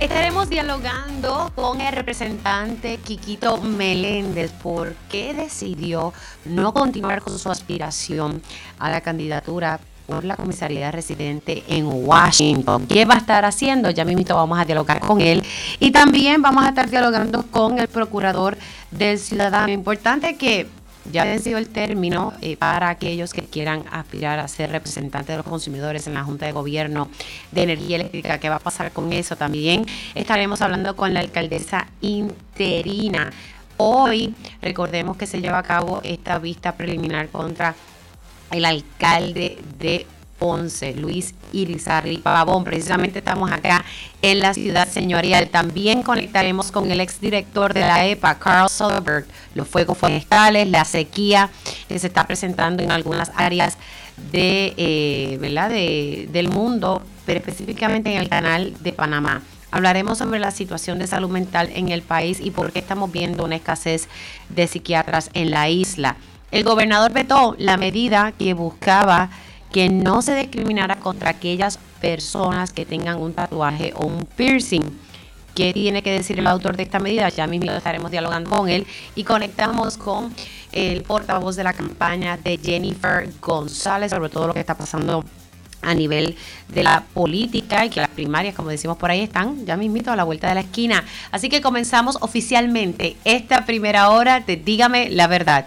Estaremos dialogando con el representante Quiquito Meléndez por qué decidió no continuar con su aspiración a la candidatura por la comisaría residente en Washington. ¿Qué va a estar haciendo? Ya mismo vamos a dialogar con él. Y también vamos a estar dialogando con el procurador del ciudadano. Importante que ya vencido el término eh, para aquellos que quieran aspirar a ser representantes de los consumidores en la Junta de Gobierno de Energía Eléctrica. ¿Qué va a pasar con eso? También estaremos hablando con la alcaldesa interina. Hoy, recordemos que se lleva a cabo esta vista preliminar contra el alcalde de Ponce, Luis Irizarry Pavón. Precisamente estamos acá en la ciudad señorial. También conectaremos con el exdirector de la EPA, Carl Soderberg, los fuegos forestales, la sequía que se está presentando en algunas áreas de, eh, ¿verdad? De, del mundo, pero específicamente en el canal de Panamá. Hablaremos sobre la situación de salud mental en el país y por qué estamos viendo una escasez de psiquiatras en la isla. El gobernador vetó la medida que buscaba que no se discriminara contra aquellas personas que tengan un tatuaje o un piercing. ¿Qué tiene que decir el autor de esta medida? Ya mismo estaremos dialogando con él y conectamos con el portavoz de la campaña de Jennifer González sobre todo lo que está pasando a nivel de la política y que las primarias, como decimos por ahí, están ya mismito a la vuelta de la esquina. Así que comenzamos oficialmente esta primera hora de Dígame la verdad.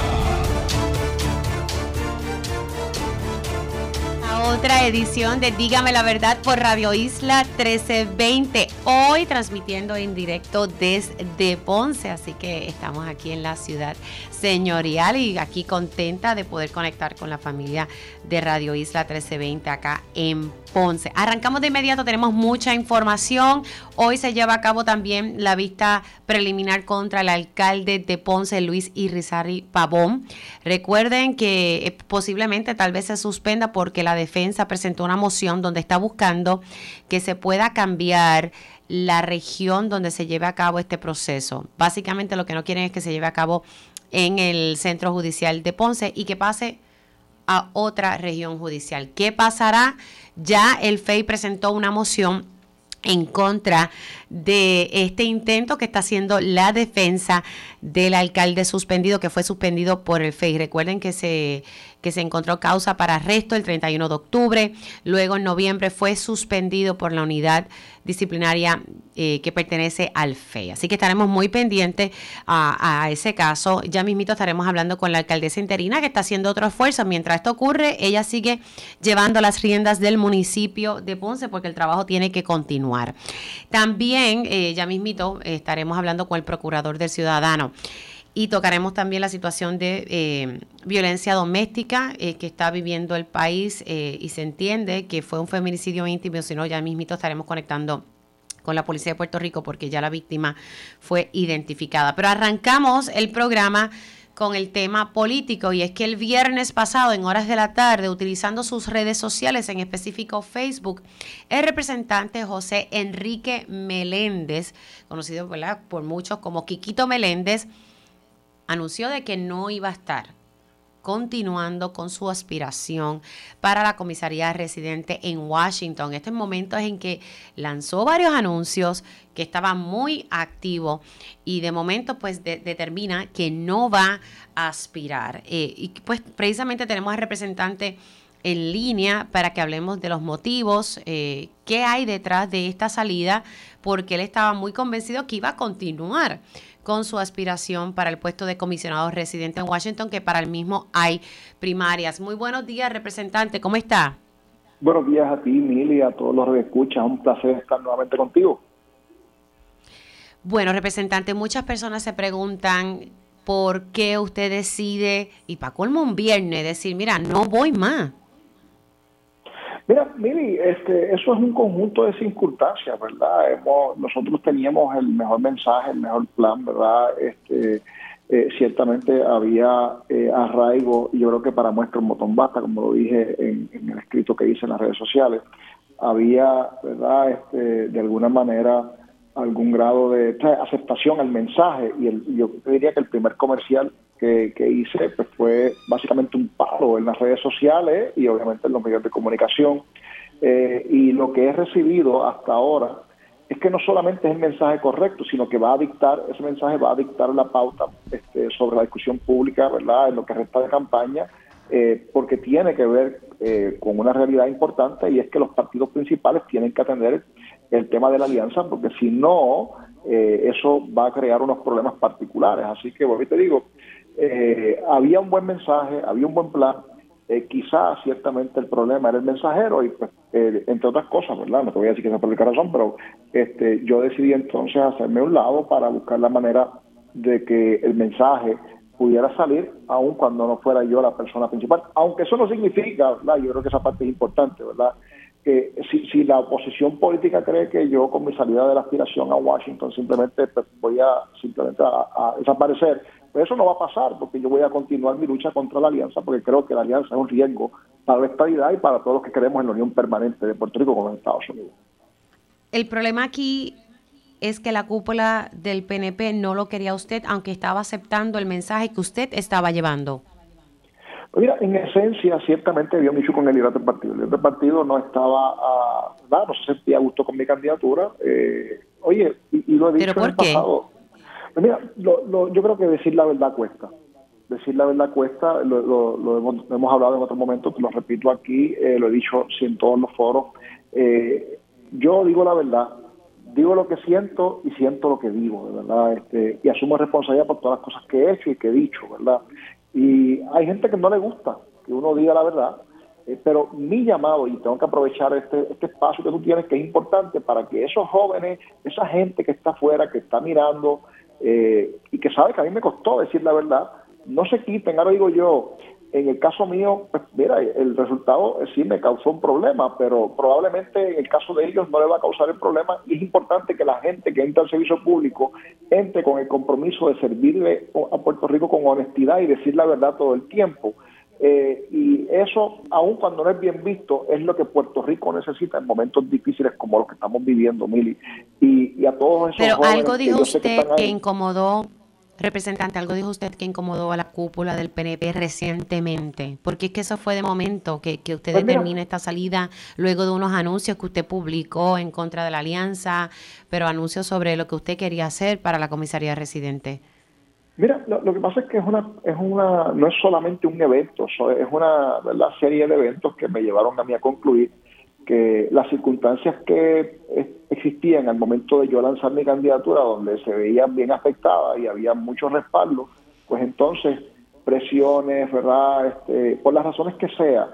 Otra edición de Dígame la Verdad por Radio Isla 1320. Hoy transmitiendo en directo desde Ponce, así que estamos aquí en la ciudad señorial y aquí contenta de poder conectar con la familia de Radio Isla 1320 acá en Ponce. Arrancamos de inmediato, tenemos mucha información. Hoy se lleva a cabo también la vista preliminar contra el alcalde de Ponce, Luis Irizarry Pavón. Recuerden que eh, posiblemente tal vez se suspenda porque la defensa presentó una moción donde está buscando que se pueda cambiar la región donde se lleve a cabo este proceso. Básicamente lo que no quieren es que se lleve a cabo en el Centro Judicial de Ponce y que pase a otra región judicial. ¿Qué pasará? Ya el FEI presentó una moción en contra de este intento que está haciendo la defensa del alcalde suspendido, que fue suspendido por el FEI. Recuerden que se que se encontró causa para arresto el 31 de octubre. Luego en noviembre fue suspendido por la unidad disciplinaria eh, que pertenece al FEI. Así que estaremos muy pendientes a, ese caso. Ya mismito estaremos hablando con la alcaldesa interina que está haciendo otro esfuerzo. Mientras esto ocurre, ella sigue llevando las riendas del municipio de Ponce porque el trabajo tiene que continuar. También, eh, ya mismito, estaremos hablando con el procurador del ciudadano y tocaremos también la situación de eh, violencia doméstica eh, que está viviendo el país y se entiende que fue un feminicidio íntimo, si no ya mismito estaremos conectando con la policía de Puerto Rico porque ya la víctima fue identificada. Pero arrancamos el programa con el tema político y es que el viernes pasado en horas de la tarde utilizando sus redes sociales, en específico Facebook, el representante José Enrique Meléndez, conocido por muchos como Quiquito Meléndez, anunció de que no iba a estar continuando con su aspiración para la comisaría residente en Washington. Este momento es en que lanzó varios anuncios, que estaba muy activo y de momento pues determina que no va a aspirar. Eh, y pues precisamente tenemos al representante en línea para que hablemos de los motivos, eh, qué hay detrás de esta salida, porque él estaba muy convencido que iba a continuar con su aspiración para el puesto de comisionado residente en Washington, que para el mismo hay primarias. Muy buenos días, representante, ¿cómo está? Buenos días a ti, Mili, a todos los que escuchan. Un placer estar nuevamente contigo. Bueno, representante, muchas personas se preguntan por qué usted decide, y para colmo un viernes, decir, mira, no voy más. Mira, Mili, este, eso es un conjunto de circunstancias, ¿verdad? nosotros teníamos el mejor mensaje, el mejor plan, ¿verdad? Este, eh, ciertamente había eh, arraigo, y yo creo que para muestra un botón basta, como lo dije en, el escrito que hice en las redes sociales, había, ¿verdad?, este, de alguna manera algún grado de aceptación al mensaje y el, yo diría que el primer comercial que, hice pues fue básicamente un palo en las redes sociales y obviamente en los medios de comunicación eh, y lo que he recibido hasta ahora es que no solamente es el mensaje correcto, sino que va a dictar, ese mensaje va a dictar la pauta este, sobre la discusión pública, ¿verdad?, en lo que resta de campaña, eh, porque tiene que ver eh, con una realidad importante y es que los partidos principales tienen que atender el tema de la alianza, porque si no, eh, eso va a crear unos problemas particulares. Así que, bueno, te digo, había un buen mensaje, había un buen plan, eh, quizás ciertamente el problema era el mensajero y pues, eh, entre otras cosas, ¿verdad? No te voy a decir que sea por qué razón, pero este, yo decidí entonces hacerme un lado para buscar la manera de que el mensaje pudiera salir aun cuando no fuera yo la persona principal, aunque eso no significa, ¿verdad? Yo creo que esa parte es importante, ¿verdad? Que si, si la oposición política cree que yo con mi salida de la aspiración a Washington simplemente pues, voy a simplemente a desaparecer, eso no va a pasar porque yo voy a continuar mi lucha contra la alianza porque creo que la alianza es un riesgo para la estabilidad y para todos los que creemos en la unión permanente de Puerto Rico con los Estados Unidos. El problema aquí es que la cúpula del PNP no lo quería usted, aunque estaba aceptando el mensaje que usted estaba llevando. Mira, en esencia, ciertamente había un issue con el liderato del partido. El liderato del partido no estaba, a, no se sentía a gusto con mi candidatura. Eh, oye, y, lo he dicho en el pasado. Pues mira, yo creo que decir la verdad cuesta. Decir la verdad cuesta, lo, hemos, hablado en otros momentos, lo repito aquí, eh, lo he dicho en todos los foros. Eh, yo digo la verdad, digo lo que siento y siento lo que digo, de verdad, este, y asumo responsabilidad por todas las cosas que he hecho y que he dicho, ¿verdad? Y hay gente que no le gusta que uno diga la verdad, eh, pero mi llamado, y tengo que aprovechar este, este espacio que tú tienes, que es importante para que esos jóvenes, esa gente que está afuera, que está mirando, eh, y que sabe que a mí me costó decir la verdad, no se quiten. Ahora digo yo, en el caso mío, pues mira, el resultado eh, sí me causó un problema, pero probablemente en el caso de ellos no le va a causar el problema y es importante que la gente que entra al servicio público entre con el compromiso de servirle a Puerto Rico con honestidad y decir la verdad todo el tiempo. Eh, y eso, aun cuando no es bien visto, es lo que Puerto Rico necesita en momentos difíciles como los que estamos viviendo, Mili. Y, a todos esos Pero algo dijo usted que, incomodó, representante, algo dijo usted que incomodó a la cúpula del PNP recientemente. Porque es que eso fue de momento, que, que usted pues determina esta salida luego de unos anuncios que usted publicó en contra de la alianza, pero anuncios sobre lo que usted quería hacer para la comisaría residente. Mira, lo, que pasa es que es una, es una, no es solamente un evento, es una serie de eventos que me llevaron a mí a concluir que las circunstancias que existían al momento de yo lanzar mi candidatura, donde se veían bien afectadas y había mucho respaldo, pues entonces presiones, ¿verdad? Este, por las razones que sea,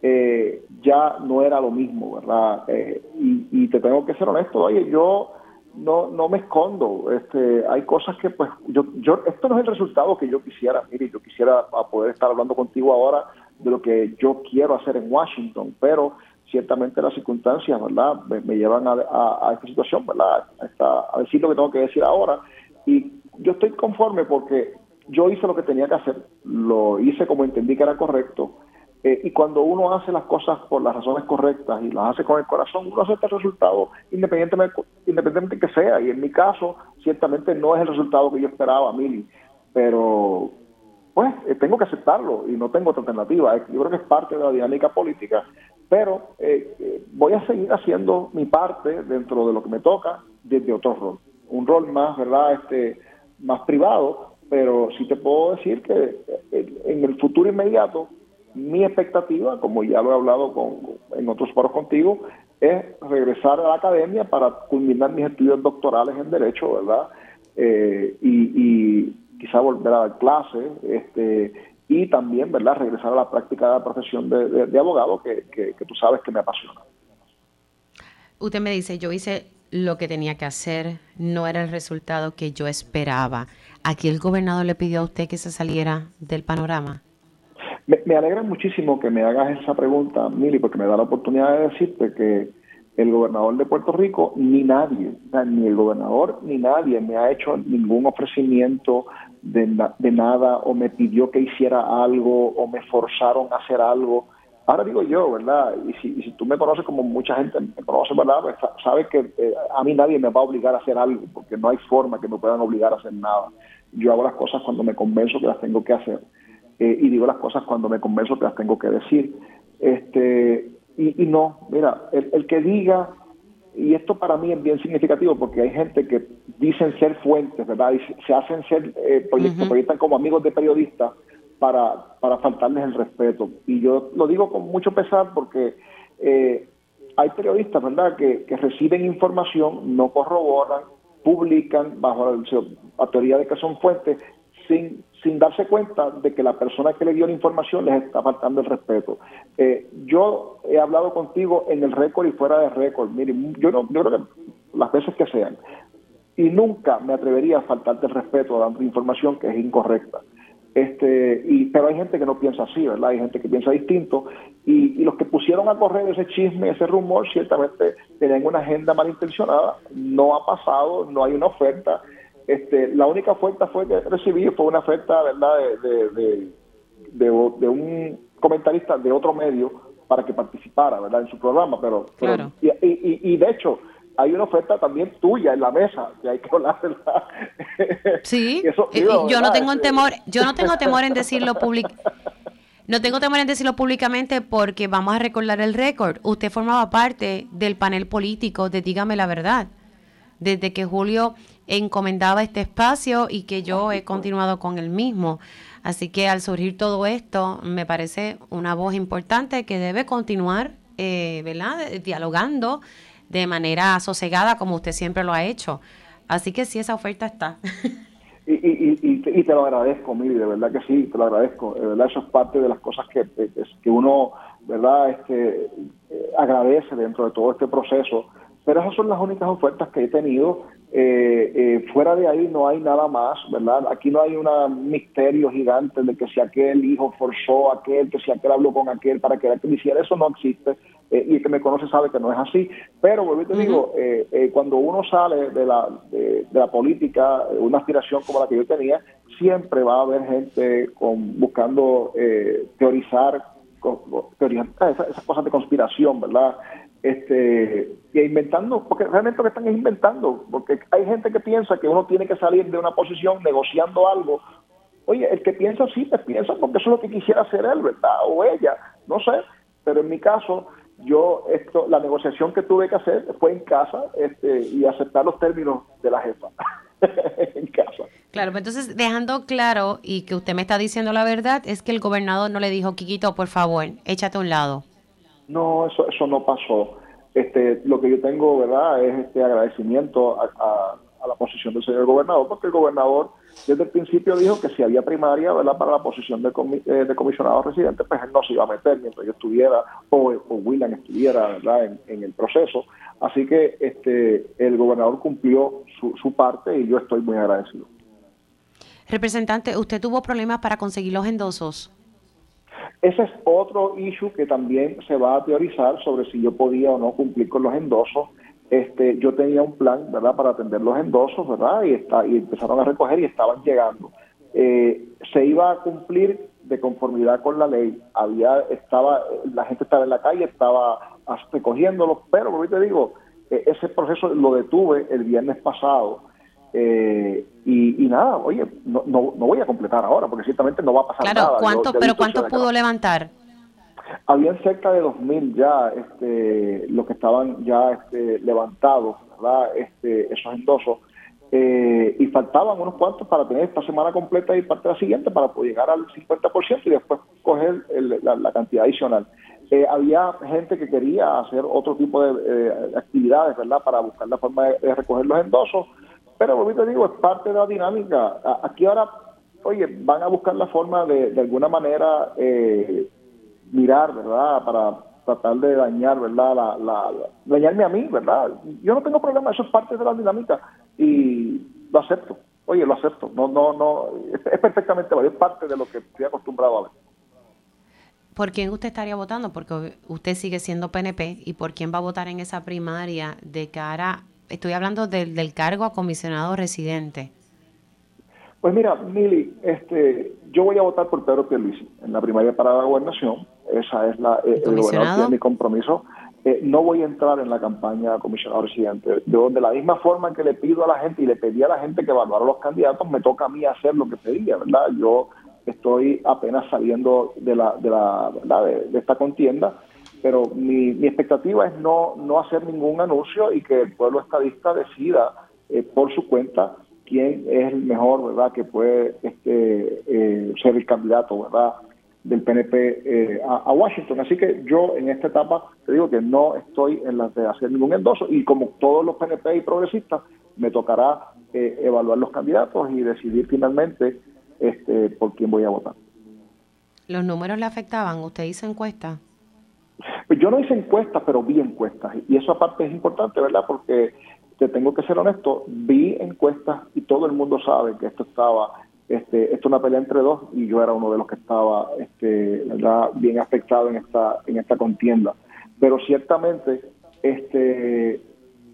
eh, ya no era lo mismo, ¿verdad? Eh, y, y, te tengo que ser honesto, oye, yo no no me escondo este hay cosas que pues yo yo esto no es el resultado que yo quisiera mire yo quisiera poder estar hablando contigo ahora de lo que yo quiero hacer en Washington pero ciertamente las circunstancias verdad me, llevan a, a, esta situación verdad a, a decir lo que tengo que decir ahora y yo estoy conforme porque yo hice lo que tenía que hacer lo hice como entendí que era correcto eh, y cuando uno hace las cosas por las razones correctas y las hace con el corazón, uno acepta el resultado independientemente, independientemente que sea. Y en mi caso, ciertamente no es el resultado que yo esperaba, Mili. Pero, pues, eh, tengo que aceptarlo y no tengo otra alternativa. Yo creo que es parte de la dinámica política. Pero eh, voy a seguir haciendo mi parte dentro de lo que me toca desde otro rol. Un rol más, ¿verdad? Este, más privado. Pero sí te puedo decir que en el futuro inmediato mi expectativa, como ya lo he hablado con, en otros foros contigo, es regresar a la academia para culminar mis estudios doctorales en Derecho, ¿verdad? Eh, y, quizá volver a dar clases, este, y también, ¿verdad?, regresar a la práctica de la profesión de, abogado, que, que, que tú sabes que me apasiona. Usted me dice, yo hice lo que tenía que hacer, no era el resultado que yo esperaba. ¿Aquí el gobernador le pidió a usted que se saliera del panorama? Me, alegra muchísimo que me hagas esa pregunta, Mili, porque me da la oportunidad de decirte que el gobernador de Puerto Rico, ni nadie, ni el gobernador, ni nadie me ha hecho ningún ofrecimiento de, nada o me pidió que hiciera algo o me forzaron a hacer algo. Ahora digo yo, ¿verdad? Y si, si tú me conoces como mucha gente me conoce, ¿verdad? Pues, sabes que eh, a mí nadie me va a obligar a hacer algo porque no hay forma que me puedan obligar a hacer nada. Yo hago las cosas cuando me convenzo que las tengo que hacer eh, y digo las cosas cuando me convenzo que las tengo que decir. Este, y, no, mira, el, el que diga y esto para mí es bien significativo porque hay gente que dicen ser fuentes, ¿verdad? Y se hacen ser, eh, proyectan como amigos de periodistas para, para faltarles el respeto. Y yo lo digo con mucho pesar porque eh, hay periodistas, ¿verdad?, que, que reciben información, no corroboran, publican bajo la teoría de que son fuentes sin, sin darse cuenta de que la persona que le dio la información les está faltando el respeto. Eh, yo he hablado contigo en el récord y fuera de récord. Mire, yo, no, yo creo que las veces que sean. Y nunca me atrevería a faltarte el respeto dando información que es incorrecta. Este, y, pero hay gente que no piensa así, ¿verdad? Hay gente que piensa distinto. Y, y los que pusieron a correr ese chisme, ese rumor, ciertamente tenían una agenda malintencionada. No ha pasado, no hay una oferta este, la única oferta fue que recibí fue una oferta, ¿verdad?, de, de, un comentarista de otro medio para que participara, ¿verdad?, en su programa, pero, claro. y, y, de hecho hay una oferta también tuya en la mesa que hay que hablar, ¿verdad? Sí, yo no tengo temor, yo no tengo temor en decirlo públicamente. No tengo temor en decirlo públicamente porque vamos a recordar el récord. Usted formaba parte del panel político de Dígame la Verdad. Desde que Julio encomendaba este espacio y que yo he continuado con el mismo. Así que al surgir todo esto, me parece una voz importante que debe continuar, eh, ¿verdad? Dialogando de manera sosegada como usted siempre lo ha hecho. Así que sí, esa oferta está. Y, y, y, te lo agradezco, Miri, de verdad que sí, te lo agradezco. De verdad, eso es parte de las cosas que, que uno, ¿verdad?, este, eh, agradece dentro de todo este proceso. Pero esas son las únicas ofertas que he tenido eh, eh, fuera de ahí no hay nada más, ¿verdad? Aquí no hay un misterio gigante de que si aquel hijo forzó a aquel, que si aquel habló con aquel para que aquel hiciera, eso no existe. Eh, y el que me conoce sabe que no es así. Pero, vuelvo te digo, cuando uno sale de la, de, la política, una aspiración como la que yo tenía, siempre va a haber gente con, buscando teorizar, teorizar esas, esas cosas de conspiración, ¿verdad? Este y inventando, porque realmente lo que están es inventando, porque hay gente que piensa que uno tiene que salir de una posición negociando algo. Oye, el que piensa así, te piensa porque eso es lo que quisiera hacer él, ¿verdad? O ella, no sé. Pero en mi caso, yo, esto, la negociación que tuve que hacer fue en casa este, y aceptar los términos de la jefa en casa. Claro, pues entonces dejando claro y que usted me está diciendo la verdad, es que el gobernador no le dijo, Quiquito, por favor, échate a un lado. No, eso, eso no pasó. Este, lo que yo tengo, ¿verdad?, es este agradecimiento a, la posición del señor gobernador, porque el gobernador desde el principio dijo que si había primaria, ¿verdad?, para la posición de, eh, de comisionado residente, pues él no se iba a meter mientras yo estuviera o, William estuviera, ¿verdad?, en, el proceso. Así que este el gobernador cumplió su, su parte y yo estoy muy agradecido. Representante, ¿usted tuvo problemas para conseguir los endosos? Ese es otro issue que también se va a teorizar sobre si yo podía o no cumplir con los endosos. Este, yo tenía un plan, ¿verdad?, para atender los endosos, ¿verdad? Y, está, y empezaron a recoger y estaban llegando. Eh, se iba a cumplir de conformidad con la ley. Había, estaba, la gente estaba en la calle, estaba recogiéndolos, pero como te digo, e, ese proceso lo detuve el viernes pasado eh, y, nada, oye, no, no, voy a completar ahora porque ciertamente no va a pasar nada. ¿cuánto, ¿Pero cuánto pudo levantar? Habían cerca de 2.000 ya este, los que estaban ya este, levantados, ¿verdad? Este, esos endosos. Eh, y faltaban unos cuantos para tener esta semana completa y parte de la siguiente para poder llegar al 50% y después coger la, cantidad adicional. Eh, había gente que quería hacer otro tipo de actividades, ¿verdad? Para buscar la forma de recoger los endosos pero, como te digo, es parte de la dinámica. Aquí ahora, oye, van a buscar la forma de, de alguna manera, eh, mirar, ¿verdad? Para tratar de dañar, ¿verdad? La, la, dañarme a mí, ¿verdad? Yo no tengo problema, eso es parte de la dinámica y lo acepto. Oye, lo acepto. No, no, no, es, perfectamente válido, es parte de lo que estoy acostumbrado a ver. ¿Por quién usted estaría votando? Porque usted sigue siendo PNP y por quién va a votar en esa primaria de cara estoy hablando del, del cargo a comisionado residente. Pues mira, Mili, este, yo voy a votar por Pedro Pierluisi en la primaria para la gobernación. Esa es la, eh, el, mi compromiso. Eh, no voy a entrar en la campaña comisionado residente. Yo, de la misma forma que le pido a la gente y le pedí a la gente que evaluara los candidatos, me toca a mí hacer lo que pedía, ¿verdad? Yo estoy apenas saliendo de la, de, la, de, esta contienda, pero mi, expectativa es no, no hacer ningún anuncio y que el pueblo estadista decida eh, por su cuenta quién es el mejor, ¿verdad?, que puede este, eh, ser el candidato, ¿verdad?, del PNP eh, a, Washington. Así que yo en esta etapa te digo que no estoy en la de hacer ningún endoso y como todos los PNP y progresistas, me tocará eh, evaluar los candidatos y decidir finalmente este, por quién voy a votar. ¿Los números le afectaban? ¿Usted hizo encuestas? Pues yo no hice encuestas, pero vi encuestas. Y eso aparte es importante, ¿verdad? Porque te tengo que ser honesto, vi encuestas y todo el mundo sabe que esto estaba este, esto es una pelea entre dos y yo era uno de los que estaba este, bien afectado en esta, en esta contienda. Pero ciertamente este,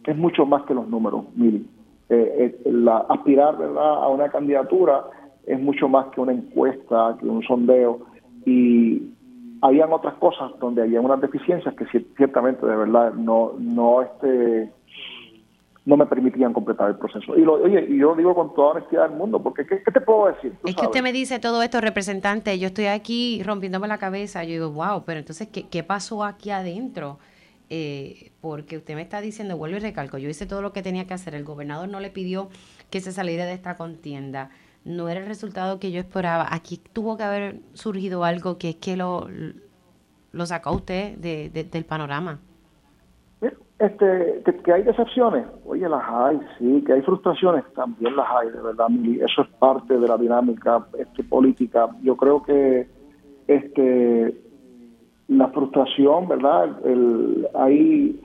es mucho más que los números, Mili. Eh, eh, la, aspirar ¿verdad? a una candidatura es mucho más que una encuesta, que un sondeo. Y habían otras cosas donde había unas deficiencias que ciertamente de verdad no, no este, no me permitían completar el proceso. Y lo, oye, y yo digo con toda honestidad del mundo, porque ¿qué, te puedo decir? es que usted me dice todo esto, representante, yo estoy aquí rompiéndome la cabeza, yo digo, wow, pero entonces, ¿qué, qué pasó aquí adentro? Eh, porque usted me está diciendo, vuelvo y recalco, yo hice todo lo que tenía que hacer, el gobernador no le pidió que se saliera de esta contienda, no era el resultado que yo esperaba, aquí tuvo que haber surgido algo que es que lo, lo sacó usted de, del panorama. Este, que, hay decepciones, oye, las hay, sí, que hay frustraciones, también las hay, de verdad, eso es parte de la dinámica este, política. Yo creo que este la frustración, ¿verdad? El, hay,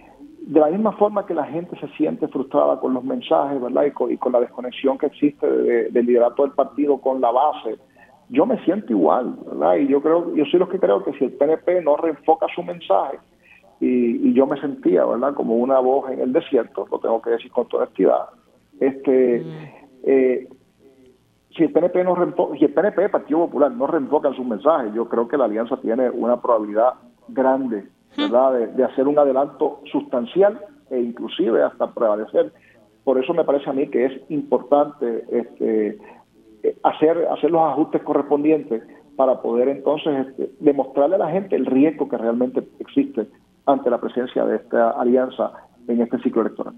de la misma forma que la gente se siente frustrada con los mensajes, ¿verdad? Y con, la desconexión que existe del liderato del partido con la base, yo me siento igual, ¿verdad? Y yo creo, yo soy los que creo que si el PNP no reenfoca su mensaje, y, yo me sentía, ¿verdad?, como una voz en el desierto, lo tengo que decir con toda honestidad. Este, mm. eh, si el PNP no si el PNP, Partido Popular, no reenfocan sus mensajes, yo creo que la alianza tiene una probabilidad grande, ¿verdad?, de, hacer un adelanto sustancial e inclusive hasta prevalecer. Por eso me parece a mí que es importante este, eh, hacer, hacer los ajustes correspondientes para poder entonces este, demostrarle a la gente el riesgo que realmente existe ante la presencia de esta alianza en este ciclo electoral.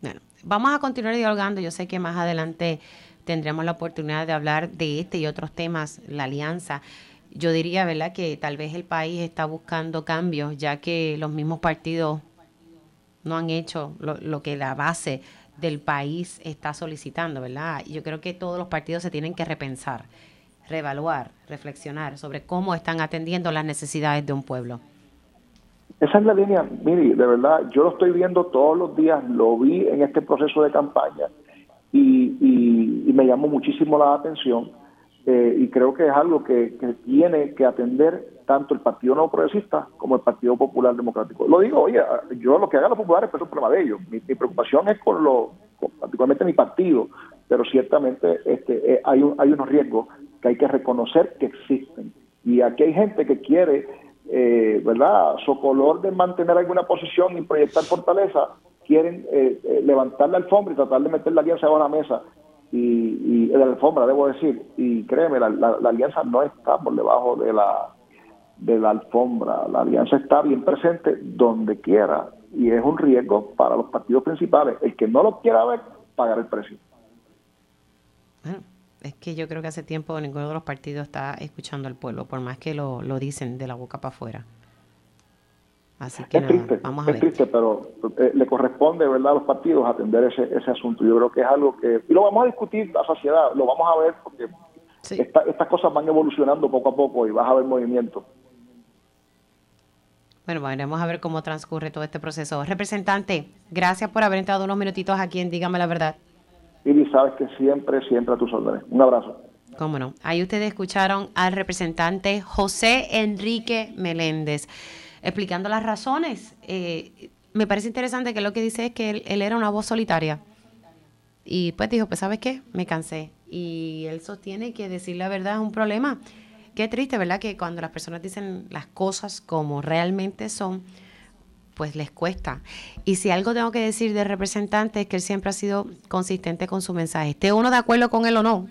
Bueno, vamos a continuar dialogando. Yo sé que más adelante tendremos la oportunidad de hablar de este y otros temas, la alianza. Yo diría, ¿verdad?, que tal vez el país está buscando cambios, ya que los mismos partidos no han hecho lo, que la base del país está solicitando, ¿verdad? Yo creo que todos los partidos se tienen que repensar, reevaluar, reflexionar sobre cómo están atendiendo las necesidades de un pueblo. Esa es la línea, mire, de verdad, yo lo estoy viendo todos los días, lo vi en este proceso de campaña y, me llamó muchísimo la atención eh, y creo que es algo que, tiene que atender tanto el Partido No Progresista como el Partido Popular Democrático. Lo digo, oye, yo lo que hagan los populares es un problema de ellos. Mi, preocupación es con lo, particularmente mi partido, pero ciertamente este, eh, hay, hay unos riesgos que hay que reconocer que existen. Y aquí hay gente que quiere eh, ¿verdad? color de mantener alguna posición y proyectar fortaleza, quieren eh, eh, levantar la alfombra y tratar de meter la alianza a la mesa. Y, la alfombra, debo decir, y créeme, la, alianza no está por debajo de la, de la alfombra. La alianza está bien presente donde quiera y es un riesgo para los partidos principales. El que no lo quiera ver, pagar el precio es que yo creo que hace tiempo ninguno de los partidos está escuchando al pueblo, por más que lo, lo dicen de la boca para afuera. Así que es triste, vamos a es triste, pero eh, le corresponde ¿verdad? a los partidos atender ese, ese asunto. Yo creo que es algo que, y lo vamos a discutir la sociedad, lo vamos a ver porque estas cosas van evolucionando poco a poco y vas a ver movimiento. Bueno, veremos a ver cómo transcurre todo este proceso. Representante, gracias por haber entrado unos minutitos aquí en Dígame la Verdad. Y sabes que siempre, siempre a tus órdenes. Un abrazo. Cómo no. Ahí ustedes escucharon al representante José Enrique Meléndez explicando las razones. Eh, me parece interesante que lo que dice es que él, era una voz solitaria. Y pues dijo, pues sabes qué, me cansé. y él sostiene que decir la verdad es un problema. Qué triste, ¿verdad? Que cuando las personas dicen las cosas como realmente son, pues les cuesta. Y si algo tengo que decir de representante es que él siempre ha sido consistente con su mensaje. Esté uno de acuerdo con él o no.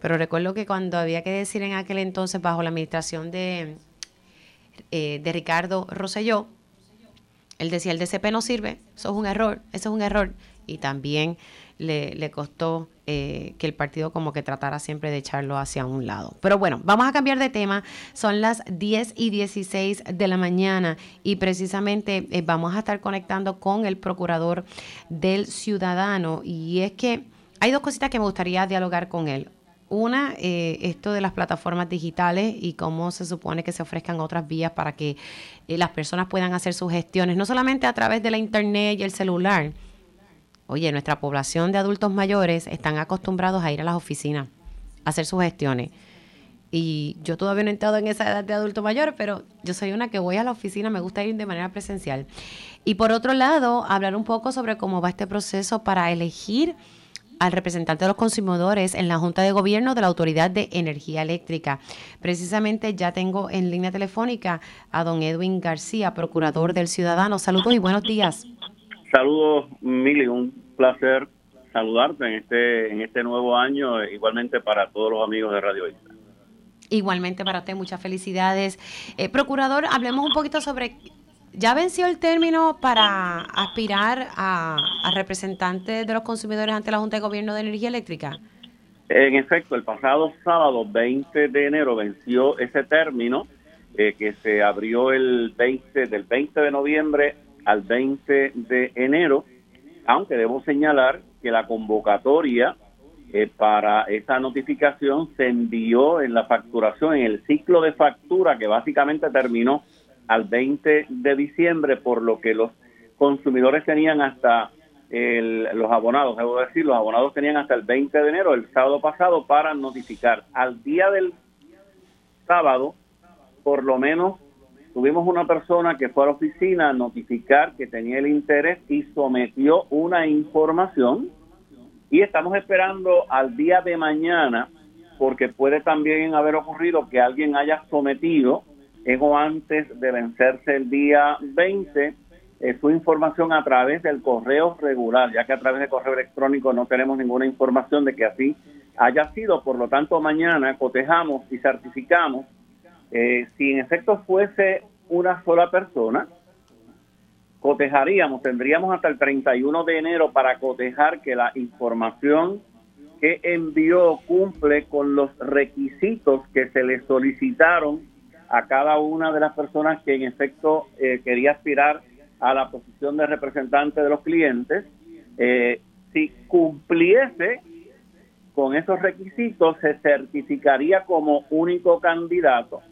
Pero recuerdo que cuando había que decir en aquel entonces, bajo la administración de, eh, de Ricardo Rosselló, él decía, el DCP no sirve, eso es un error, eso es un error. Y también le, le costó eh, que el partido como que tratara siempre de echarlo hacia un lado. Pero bueno, vamos a cambiar de tema. Son las 10 y 16 de la mañana y precisamente eh, vamos a estar conectando con el procurador del ciudadano. Y es que hay dos cositas que me gustaría dialogar con él. Una, eh, esto de las plataformas digitales y cómo se supone que se ofrezcan otras vías para que las personas puedan hacer sus gestiones, no solamente a través de la internet y el celular, Oye, nuestra población de adultos mayores están acostumbrados a ir a las oficinas a hacer sus gestiones. Y yo todavía no he entrado en esa edad de adulto mayor, pero yo soy una que voy a la oficina, me gusta ir de manera presencial. Y por otro lado, hablar un poco sobre cómo va este proceso para elegir al representante de los consumidores en la Junta de Gobierno de la Autoridad de Energía Eléctrica. Precisamente ya tengo en línea telefónica a don Edwin García, procurador del Ciudadano. Saludos y buenos días. Saludos, Mili, un placer saludarte en este en este nuevo año, igualmente para todos los amigos de Radio Isla. Igualmente para usted, muchas felicidades. Eh, procurador, hablemos un poquito sobre, ¿ya venció el término para aspirar a, representante de los consumidores ante la Junta de Gobierno de Energía Eléctrica? En efecto, el pasado sábado 20 de enero venció ese término eh, que se abrió el 20 del 20 de noviembre al 20 de enero, aunque debo señalar que la convocatoria eh, para esa notificación se envió en la facturación, en el ciclo de factura que básicamente terminó al 20 de diciembre, por lo que los consumidores tenían hasta el, los abonados, debo decir, los abonados tenían hasta el 20 de enero, el sábado pasado, para notificar. Al día del sábado, por lo menos tuvimos una persona que fue a la oficina a notificar que tenía el interés y sometió una información y estamos esperando al día de mañana porque puede también haber ocurrido que alguien haya sometido en o antes de vencerse el día 20 eh, su información a través del correo regular, ya que a través del correo electrónico no tenemos ninguna información de que así haya sido. Por lo tanto, mañana cotejamos y certificamos eh, si en efecto fuese una sola persona, cotejaríamos, tendríamos hasta el 31 de enero para cotejar que la información que envió cumple con los requisitos que se le solicitaron a cada una de las personas que en efecto eh, quería aspirar a la posición de representante de los clientes. Eh, si cumpliese con esos requisitos, se certificaría como único candidato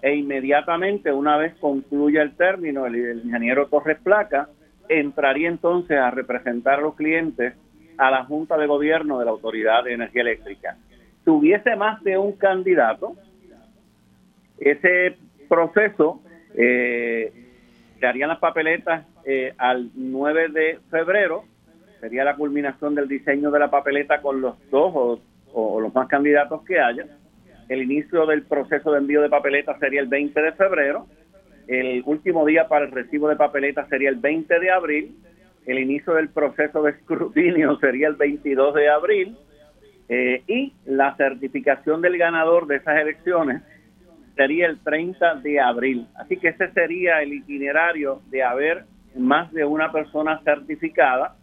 e inmediatamente una vez concluya el término el, ingeniero Torres Placa entraría entonces a representar a los clientes a la Junta de Gobierno de la Autoridad de Energía Eléctrica. Si hubiese más de un candidato, ese proceso eh, se harían las papeletas eh, al 9 de febrero, sería la culminación del diseño de la papeleta con los dos o los más candidatos que haya el inicio del proceso de envío de papeletas sería el 20 de febrero. El último día para el recibo de papeletas sería el 20 de abril. El inicio del proceso de escrutinio sería el 22 de abril. Eh, y la certificación del ganador de esas elecciones sería el 30 de abril. Así que ese sería el itinerario de haber más de una persona certificada,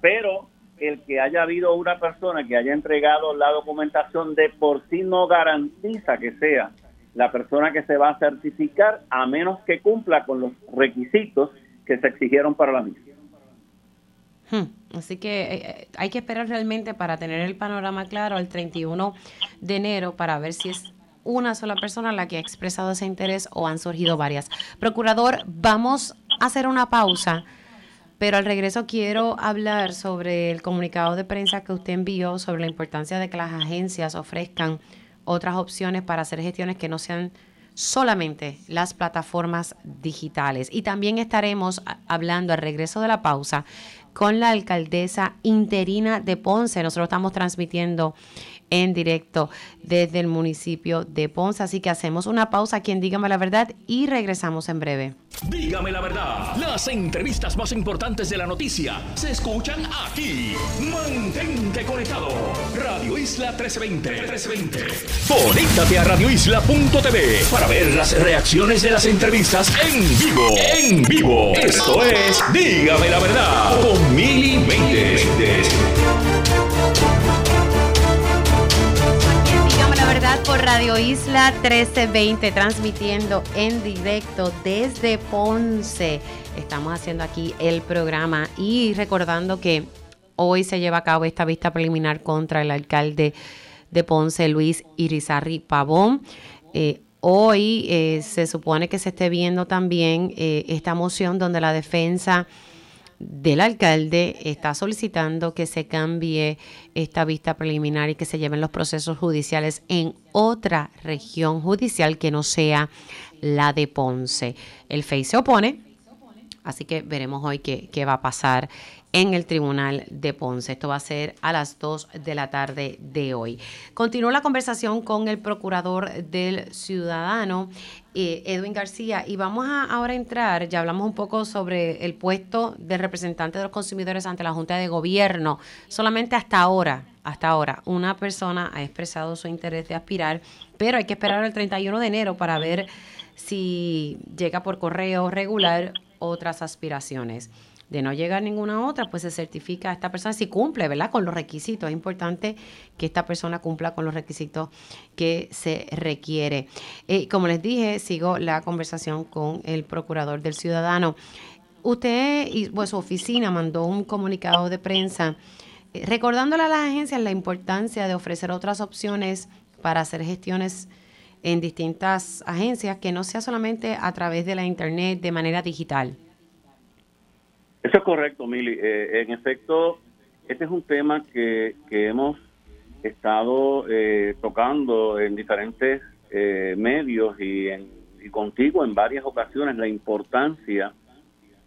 pero el que haya habido una persona que haya entregado la documentación de por sí no garantiza que sea la persona que se va a certificar a menos que cumpla con los requisitos que se exigieron para la misma. Hmm, así que eh, eh, hay que esperar realmente para tener el panorama claro el 31 de enero para ver si es una sola persona la que ha expresado ese interés o han surgido varias. Procurador, vamos a hacer una pausa. Pero al regreso quiero hablar sobre el comunicado de prensa que usted envió sobre la importancia de que las agencias ofrezcan otras opciones para hacer gestiones que no sean solamente las plataformas digitales. Y también estaremos hablando al regreso de la pausa con la alcaldesa interina de Ponce. Nosotros estamos transmitiendo en directo desde el municipio de Ponce. Así que hacemos una pausa aquí en Dígame la Verdad y regresamos en breve. Dígame la verdad, las entrevistas más importantes de la noticia se escuchan aquí. Mantente conectado. Radio Isla 1320. 1320. Conéctate a radioisla.tv para ver las reacciones de las entrevistas en vivo. En vivo. Esto es Dígame la verdad con Mili verdad por Radio Isla 1320, transmitiendo en directo desde Ponce. Estamos haciendo aquí el programa y recordando que hoy se lleva a cabo esta vista preliminar contra el alcalde de Ponce, Luis Irizarri Pavón. Eh, hoy eh, se supone que se esté viendo también eh, esta moción donde la defensa del alcalde está solicitando que se cambie esta vista preliminar y que se lleven los procesos judiciales en otra región judicial que no sea la de Ponce. El FEI se opone, así que veremos hoy qué, qué va a pasar en el Tribunal de Ponce. Esto va a ser a las 2 de la tarde de hoy. Continúa la conversación con el procurador del ciudadano, eh, Edwin García, y vamos a ahora entrar, ya hablamos un poco sobre el puesto de representante de los consumidores ante la Junta de Gobierno. Solamente hasta ahora, hasta ahora, una persona ha expresado su interés de aspirar, pero hay que esperar el 31 de enero para ver si llega por correo regular otras aspiraciones de no llegar ninguna otra, pues se certifica a esta persona si cumple, ¿verdad? Con los requisitos. Es importante que esta persona cumpla con los requisitos que se requiere. Eh, como les dije, sigo la conversación con el procurador del ciudadano. Usted y pues, su oficina mandó un comunicado de prensa eh, recordándole a las agencias la importancia de ofrecer otras opciones para hacer gestiones en distintas agencias que no sea solamente a través de la internet de manera digital. Eso es correcto, Mili. Eh, en efecto, este es un tema que, que hemos estado eh, tocando en diferentes eh, medios y, en, y contigo en varias ocasiones, la importancia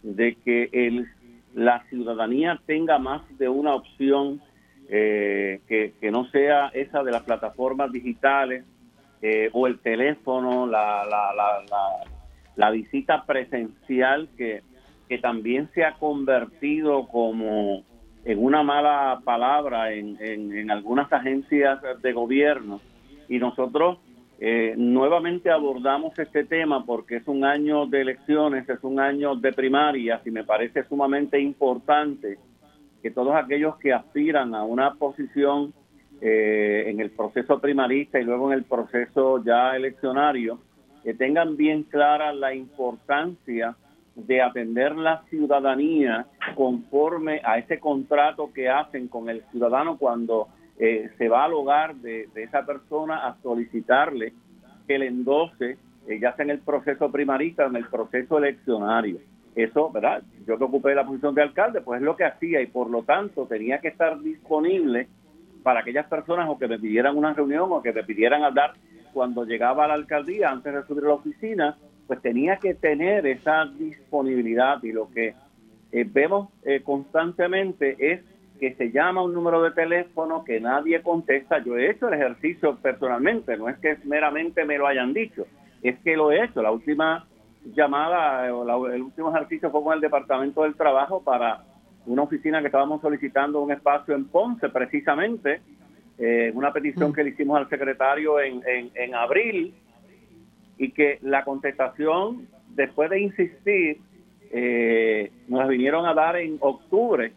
de que el, la ciudadanía tenga más de una opción que, que, no sea esa de las plataformas digitales o el teléfono, la, la, la, la visita presencial que que también se ha convertido como en una mala palabra en, algunas agencias de gobierno. Y nosotros eh, nuevamente abordamos este tema porque es un año de elecciones, es un año de primarias y me parece sumamente importante que todos aquellos que aspiran a una posición eh, en el proceso primarista y luego en el proceso ya eleccionario, que tengan bien clara la importancia de atender la ciudadanía conforme a ese contrato que hacen con el ciudadano cuando eh, se va al hogar de, esa persona a solicitarle que le endose, eh, ya sea en el proceso primarista o en el proceso eleccionario. Eso, ¿verdad? Yo que ocupé la posición de alcalde, pues es lo que hacía y por lo tanto tenía que estar disponible para aquellas personas o que me pidieran una reunión o que me pidieran hablar cuando llegaba a la alcaldía antes de subir a la oficina pues tenía que tener esa disponibilidad y lo que eh, vemos eh, constantemente es que se llama un número de teléfono que nadie contesta. Yo he hecho el ejercicio personalmente, no es que meramente me lo hayan dicho, es que lo he hecho. La última llamada o el último ejercicio fue con el Departamento del Trabajo para una oficina que estábamos solicitando un espacio en Ponce, precisamente, eh, una petición mm. que le hicimos al secretario en, en, en abril y que la contestación, después de insistir, eh, nos vinieron a dar en octubre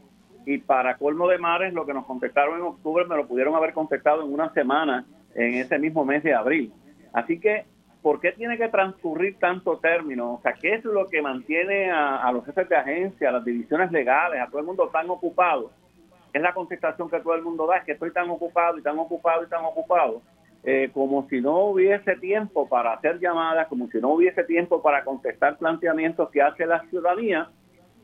y para colmo de mares lo que nos contestaron en octubre me lo pudieron haber contestado en una semana en ese mismo mes de abril. Así que, ¿por qué tiene que transcurrir tanto término? O sea, ¿qué es lo que mantiene a, a los jefes de agencia, a las divisiones legales, a todo el mundo tan ocupado? Es la contestación que todo el mundo da, es que estoy tan ocupado y tan ocupado y tan ocupado eh, como si no hubiese tiempo para hacer llamadas, como si no hubiese tiempo para contestar planteamientos que hace la ciudadanía,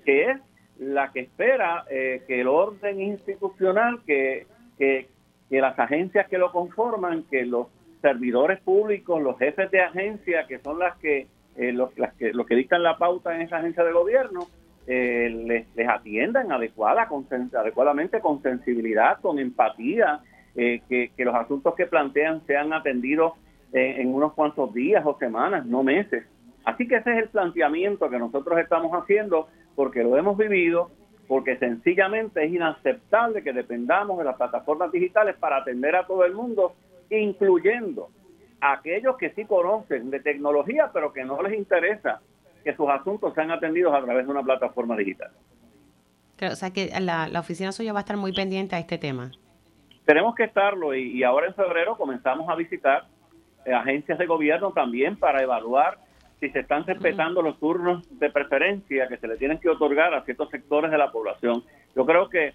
que es la que espera eh, que el orden institucional, que, que, las agencias que lo conforman, que los servidores públicos, los jefes de agencia, que son las que, eh, los, las que, los que dictan la pauta en esa agencia de gobierno, les, les atiendan adecuada, con, adecuadamente, con sensibilidad, con empatía, eh, que, los asuntos que plantean sean atendidos en unos cuantos días o semanas, no meses. Así que ese es el planteamiento que nosotros estamos haciendo porque lo hemos vivido, porque sencillamente es inaceptable que dependamos de las plataformas digitales para atender a todo el mundo, incluyendo a aquellos que sí conocen de tecnología, pero que no les interesa que sus asuntos sean atendidos a través de una plataforma digital. o sea que la, oficina suya va a estar muy pendiente a este tema. Tenemos que estarlo y, ahora en febrero comenzamos a visitar eh, agencias de gobierno también para evaluar si se están respetando los turnos de preferencia que se le tienen que otorgar a ciertos sectores de la población. Yo creo que,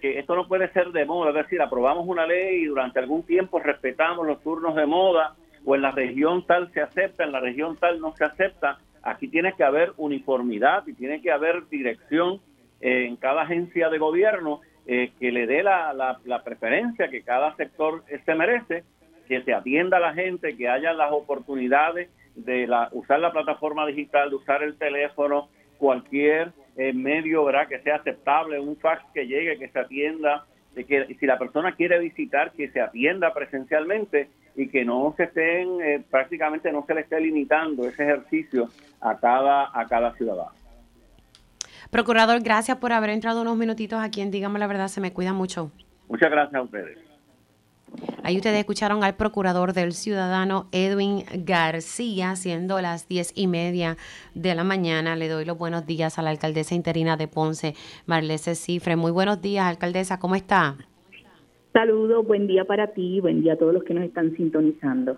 que esto no puede ser de moda, es decir, aprobamos una ley y durante algún tiempo respetamos los turnos de moda o en la región tal se acepta, en la región tal no se acepta Aquí tiene que haber uniformidad y tiene que haber dirección eh, en cada agencia de gobierno eh, que le dé la, la, preferencia que cada sector se merece, que se atienda a la gente, que haya las oportunidades de la, usar la plataforma digital, de usar el teléfono, cualquier eh, medio ¿verdad? que sea aceptable, un fax que llegue, que se atienda, de que si la persona quiere visitar, que se atienda presencialmente y que no se estén, eh, prácticamente no se le esté limitando ese ejercicio a cada, a cada ciudadano. Procurador, gracias por haber entrado unos minutitos aquí en Dígame la Verdad, se me cuida mucho. Muchas gracias a ustedes. Ahí ustedes escucharon al procurador del ciudadano Edwin García, siendo las diez y media de la mañana. Le doy los buenos días a la alcaldesa interina de Ponce, Marlese Cifre. Muy buenos días, alcaldesa, ¿cómo está? Saludos, buen día para ti, buen día a todos los que nos están sintonizando.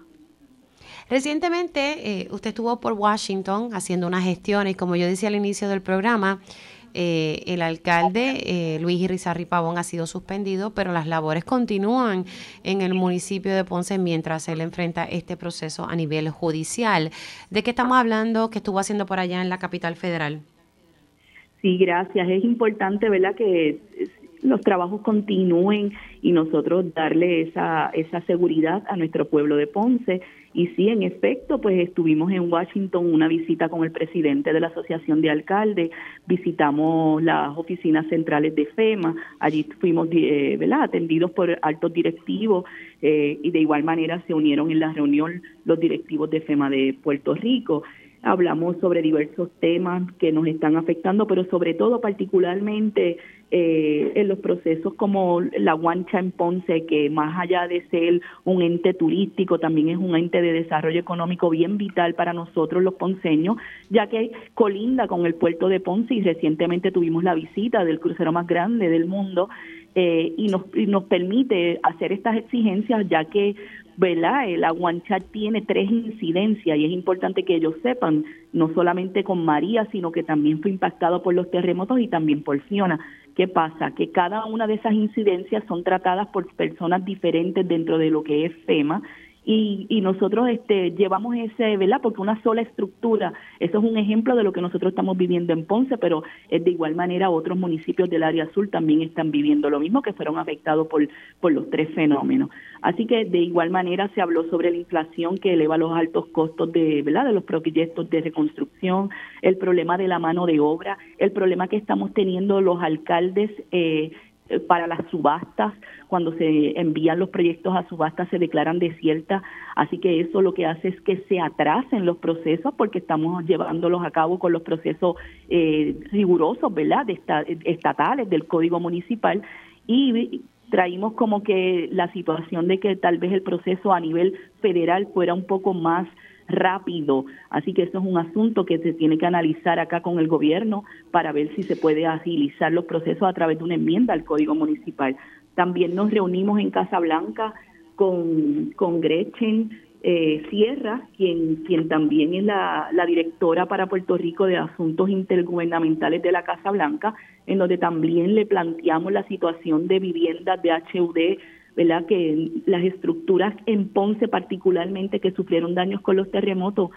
Recientemente eh, usted estuvo por Washington haciendo unas gestiones, como yo decía al inicio del programa, eh, el alcalde eh, Luis Irizarry Pavón ha sido suspendido, pero las labores continúan en el municipio de Ponce mientras él enfrenta este proceso a nivel judicial. ¿De qué estamos hablando? ¿Qué estuvo haciendo por allá en la capital federal? Sí, gracias. Es importante, ¿verdad?, que los trabajos continúen y nosotros darle esa, esa seguridad a nuestro pueblo de Ponce. Y sí, en efecto, pues estuvimos en Washington una visita con el presidente de la Asociación de Alcaldes, visitamos las oficinas centrales de FEMA, allí fuimos eh, atendidos por altos directivos eh, y de igual manera se unieron en la reunión los directivos de FEMA de Puerto Rico hablamos sobre diversos temas que nos están afectando, pero sobre todo particularmente eh, en los procesos como la Guancha en Ponce, que más allá de ser un ente turístico, también es un ente de desarrollo económico bien vital para nosotros los ponceños, ya que colinda con el puerto de Ponce y recientemente tuvimos la visita del crucero más grande del mundo eh, y, nos, y nos permite hacer estas exigencias, ya que ¿verdad? La Guanchat tiene tres incidencias y es importante que ellos sepan, no solamente con María, sino que también fue impactado por los terremotos y también por Fiona. ¿Qué pasa? Que cada una de esas incidencias son tratadas por personas diferentes dentro de lo que es FEMA y, y nosotros este, llevamos ese, ¿verdad? Porque una sola estructura, eso es un ejemplo de lo que nosotros estamos viviendo en Ponce, pero es de igual manera otros municipios del área azul también están viviendo lo mismo, que fueron afectados por, por los tres fenómenos. Así que de igual manera se habló sobre la inflación que eleva los altos costos de, ¿verdad? de los proyectos de reconstrucción, el problema de la mano de obra, el problema que estamos teniendo los alcaldes eh, eh, para las subastas, cuando se envían los proyectos a subastas se declaran desiertas, así que eso lo que hace es que se atrasen los procesos porque estamos llevándolos a cabo con los procesos eh, rigurosos, ¿verdad?, de estatales del Código Municipal y traímos como que la situación de que tal vez el proceso a nivel federal fuera un poco más rápido. Así que eso es un asunto que se tiene que analizar acá con el gobierno para ver si se puede agilizar los procesos a través de una enmienda al Código Municipal. También nos reunimos en Casa Blanca con, con Gretchen eh, Sierra, quien, quien también es la, la directora para Puerto Rico de Asuntos Intergubernamentales de la Casa Blanca, en donde también le planteamos la situación de viviendas de HUD ¿verdad? Que las estructuras en Ponce particularmente que sufrieron daños con los terremotos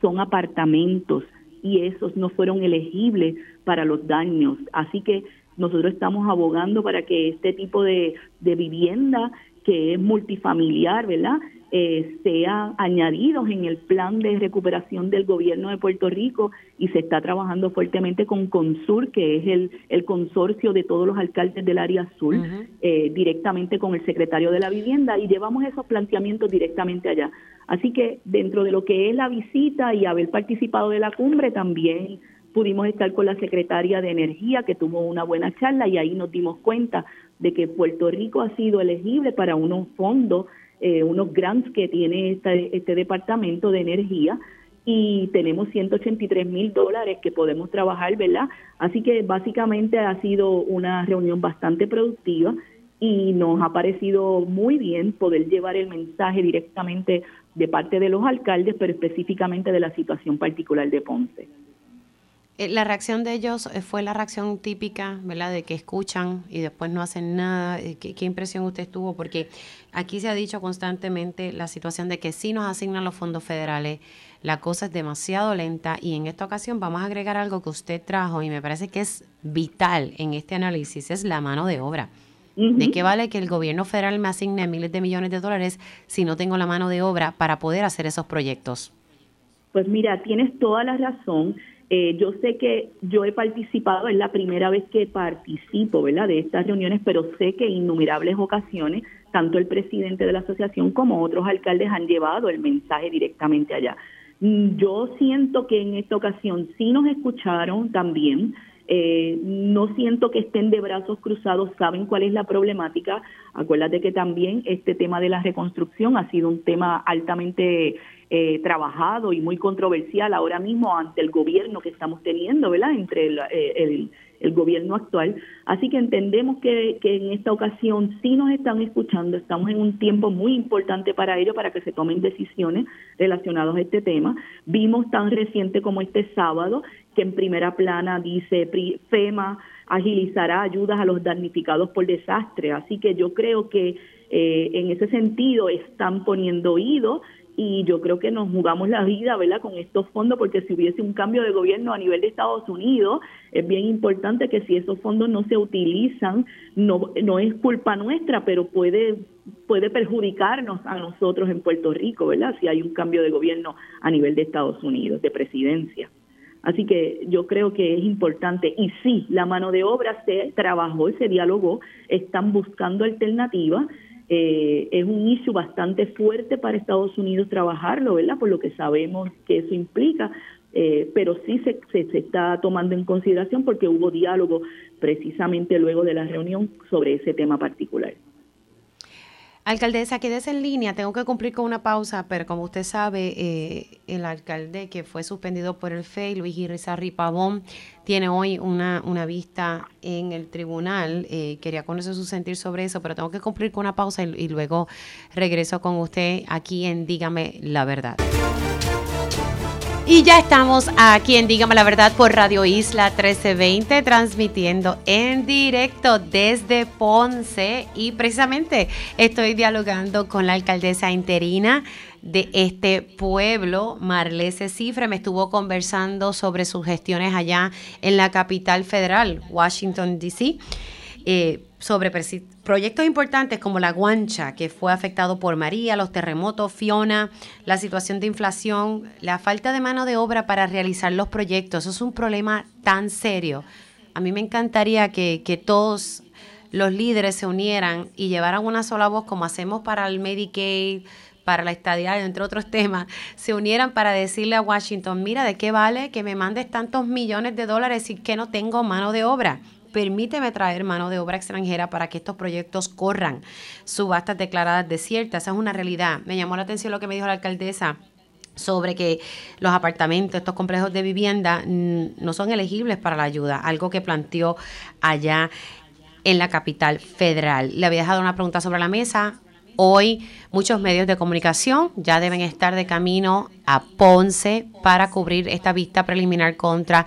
son apartamentos y esos no fueron elegibles para los daños. Así que nosotros estamos abogando para que este tipo de, de vivienda que es multifamiliar, ¿verdad? Eh, sea añadidos en el plan de recuperación del gobierno de Puerto Rico y se está trabajando fuertemente con CONSUR, que es el, el consorcio de todos los alcaldes del área azul, eh, directamente con el secretario de la vivienda y llevamos esos planteamientos directamente allá. Así que dentro de lo que es la visita y haber participado de la cumbre, también pudimos estar con la secretaria de Energía, que tuvo una buena charla y ahí nos dimos cuenta de que Puerto Rico ha sido elegible para unos fondos eh, unos grants que tiene este departamento de energía y tenemos 183 mil dólares que podemos trabajar, ¿verdad? Así que básicamente ha sido una reunión bastante productiva y nos ha parecido muy bien poder llevar el mensaje directamente de parte de los alcaldes, pero específicamente de la situación particular de Ponce. Eh, la reacción de ellos eh, fue la reacción típica, ¿verdad? De que escuchan y después no hacen nada. Eh, ¿Qué, impresión usted tuvo? Porque aquí se ha dicho constantemente la situación de que si nos asignan los fondos federales, la cosa es demasiado lenta y en esta ocasión vamos a agregar algo que usted trajo y me parece que es vital en este análisis, es la mano de obra. ¿De qué vale que el gobierno federal me asigne miles de millones de dólares si no tengo la mano de obra para poder hacer esos proyectos? Pues mira, tienes toda la razón. Eh, yo sé que yo he participado, es la primera vez que participo ¿verdad? de estas reuniones, pero sé que en innumerables ocasiones, tanto el presidente de la asociación como otros alcaldes han llevado el mensaje directamente allá. Mm, yo siento que en esta ocasión sí nos escucharon también, eh, no siento que estén de brazos cruzados, saben cuál es la problemática. Acuérdate que también este tema de la reconstrucción ha sido un tema altamente eh, trabajado y muy controversial ahora mismo ante el gobierno que estamos teniendo, ¿verdad? Entre eh, el, el, gobierno actual. Así que entendemos que, que, en esta ocasión sí nos están escuchando, estamos en un tiempo muy importante para ello, para que se tomen decisiones relacionadas a este tema. Vimos tan reciente como este sábado que en primera plana dice FEMA agilizará ayudas a los damnificados por desastre. Así que yo creo que eh, en ese sentido están poniendo oído y yo creo que nos jugamos la vida, ¿verdad?, con estos fondos, porque si hubiese un cambio de gobierno a nivel de Estados Unidos, es bien importante que si esos fondos no se utilizan, no, no es culpa nuestra, pero puede, puede perjudicarnos a nosotros en Puerto Rico, ¿verdad?, si hay un cambio de gobierno a nivel de Estados Unidos, de presidencia. Así que yo creo que es importante. Y sí, la mano de obra se trabajó, se dialogó, están buscando alternativas eh, es un issue bastante fuerte para Estados Unidos trabajarlo, ¿verdad? Por lo que sabemos que eso implica, eh, pero sí se, se, está tomando en consideración porque hubo diálogo precisamente luego de la reunión sobre ese tema particular. Alcaldesa, quédese en línea, tengo que cumplir con una pausa, pero como usted sabe, eh, el alcalde que fue suspendido por el FEI, Luis Irizarri Pavón, tiene hoy una, una vista en el tribunal. Eh, quería conocer su sentir sobre eso, pero tengo que cumplir con una pausa y luego regreso con usted aquí en Dígame la Verdad. Y ya estamos aquí en Dígame la Verdad por Radio Isla 1320, transmitiendo en directo desde Ponce. Y precisamente estoy dialogando con la alcaldesa interina de este pueblo, Marlese Cifre, me estuvo conversando sobre sus gestiones allá en la capital federal, Washington, D.C. Eh, sobre proyectos importantes como la Guancha, que fue afectado por María, los terremotos, Fiona, la situación de inflación, la falta de mano de obra para realizar los proyectos. Eso es un problema tan serio. A mí me encantaría que, que todos los líderes se unieran y llevaran una sola voz como hacemos para el Medicaid, para la estadía, entre otros temas, se unieran para decirle a Washington, mira, ¿de qué vale que me mandes tantos millones de dólares y que no tengo mano de obra? Permíteme traer mano de obra extranjera para que estos proyectos corran. Subastas declaradas desiertas, esa es una realidad. Me llamó la atención lo que me dijo la alcaldesa sobre que los apartamentos, estos complejos de vivienda, no son elegibles para la ayuda, algo que planteó allá en la capital federal. Le había dejado una pregunta sobre la mesa. Hoy muchos medios de comunicación ya deben estar de camino a Ponce para cubrir esta vista preliminar contra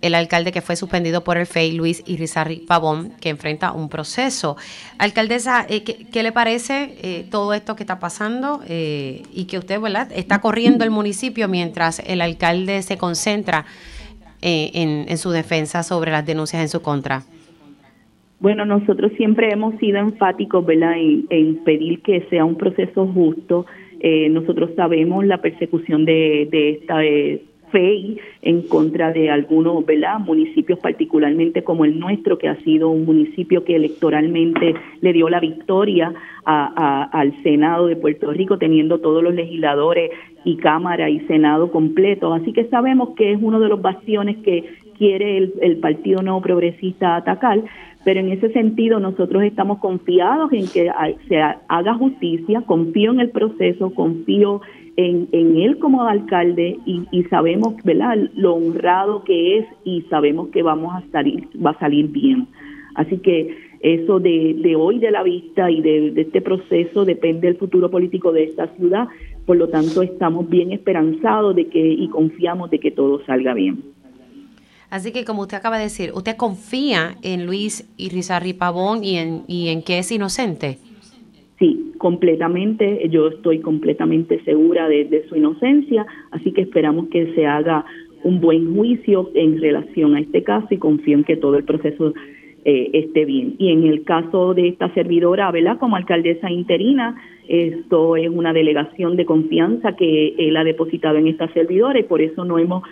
el alcalde que fue suspendido por el FEI, Luis Irizarry Pavón, que enfrenta un proceso. Alcaldesa, eh, ¿qué, le parece eh, todo esto que está pasando eh, y que usted ¿verdad? está corriendo el municipio mientras el alcalde se concentra en, su defensa sobre las denuncias en su contra? Bueno, nosotros siempre hemos sido enfáticos ¿verdad? En, en pedir que sea un proceso justo Eh, nosotros sabemos la persecución de, de esta FEI en contra de algunos ¿verdad? municipios, particularmente como el nuestro, que ha sido un municipio que electoralmente le dio la victoria al Senado de Puerto Rico, teniendo todos los legisladores y Cámara y Senado completos. Así que sabemos que es uno de los bastiones que quiere el, el Partido No Progresista atacar, pero en ese sentido nosotros estamos confiados en que se haga justicia, confío en el proceso, confío en, en él como alcalde y, sabemos ¿verdad? lo honrado que es y sabemos que vamos a salir, va a salir bien. Así que eso de, de hoy de la vista y de, de este proceso depende del futuro político de esta ciudad, por lo tanto estamos bien esperanzados de que y confiamos de que todo salga bien. Así que como usted acaba de decir, ¿usted confía en Luis Irizarry Pavón y en, y en que es inocente? Sí, completamente, yo estoy completamente segura de, su inocencia, así que esperamos que se haga un buen juicio en relación a este caso y confío en que todo el proceso eh, esté bien. Y en el caso de esta servidora, ¿verdad? Como alcaldesa interina, esto es una delegación de confianza que él ha depositado en esta servidora y por eso no hemos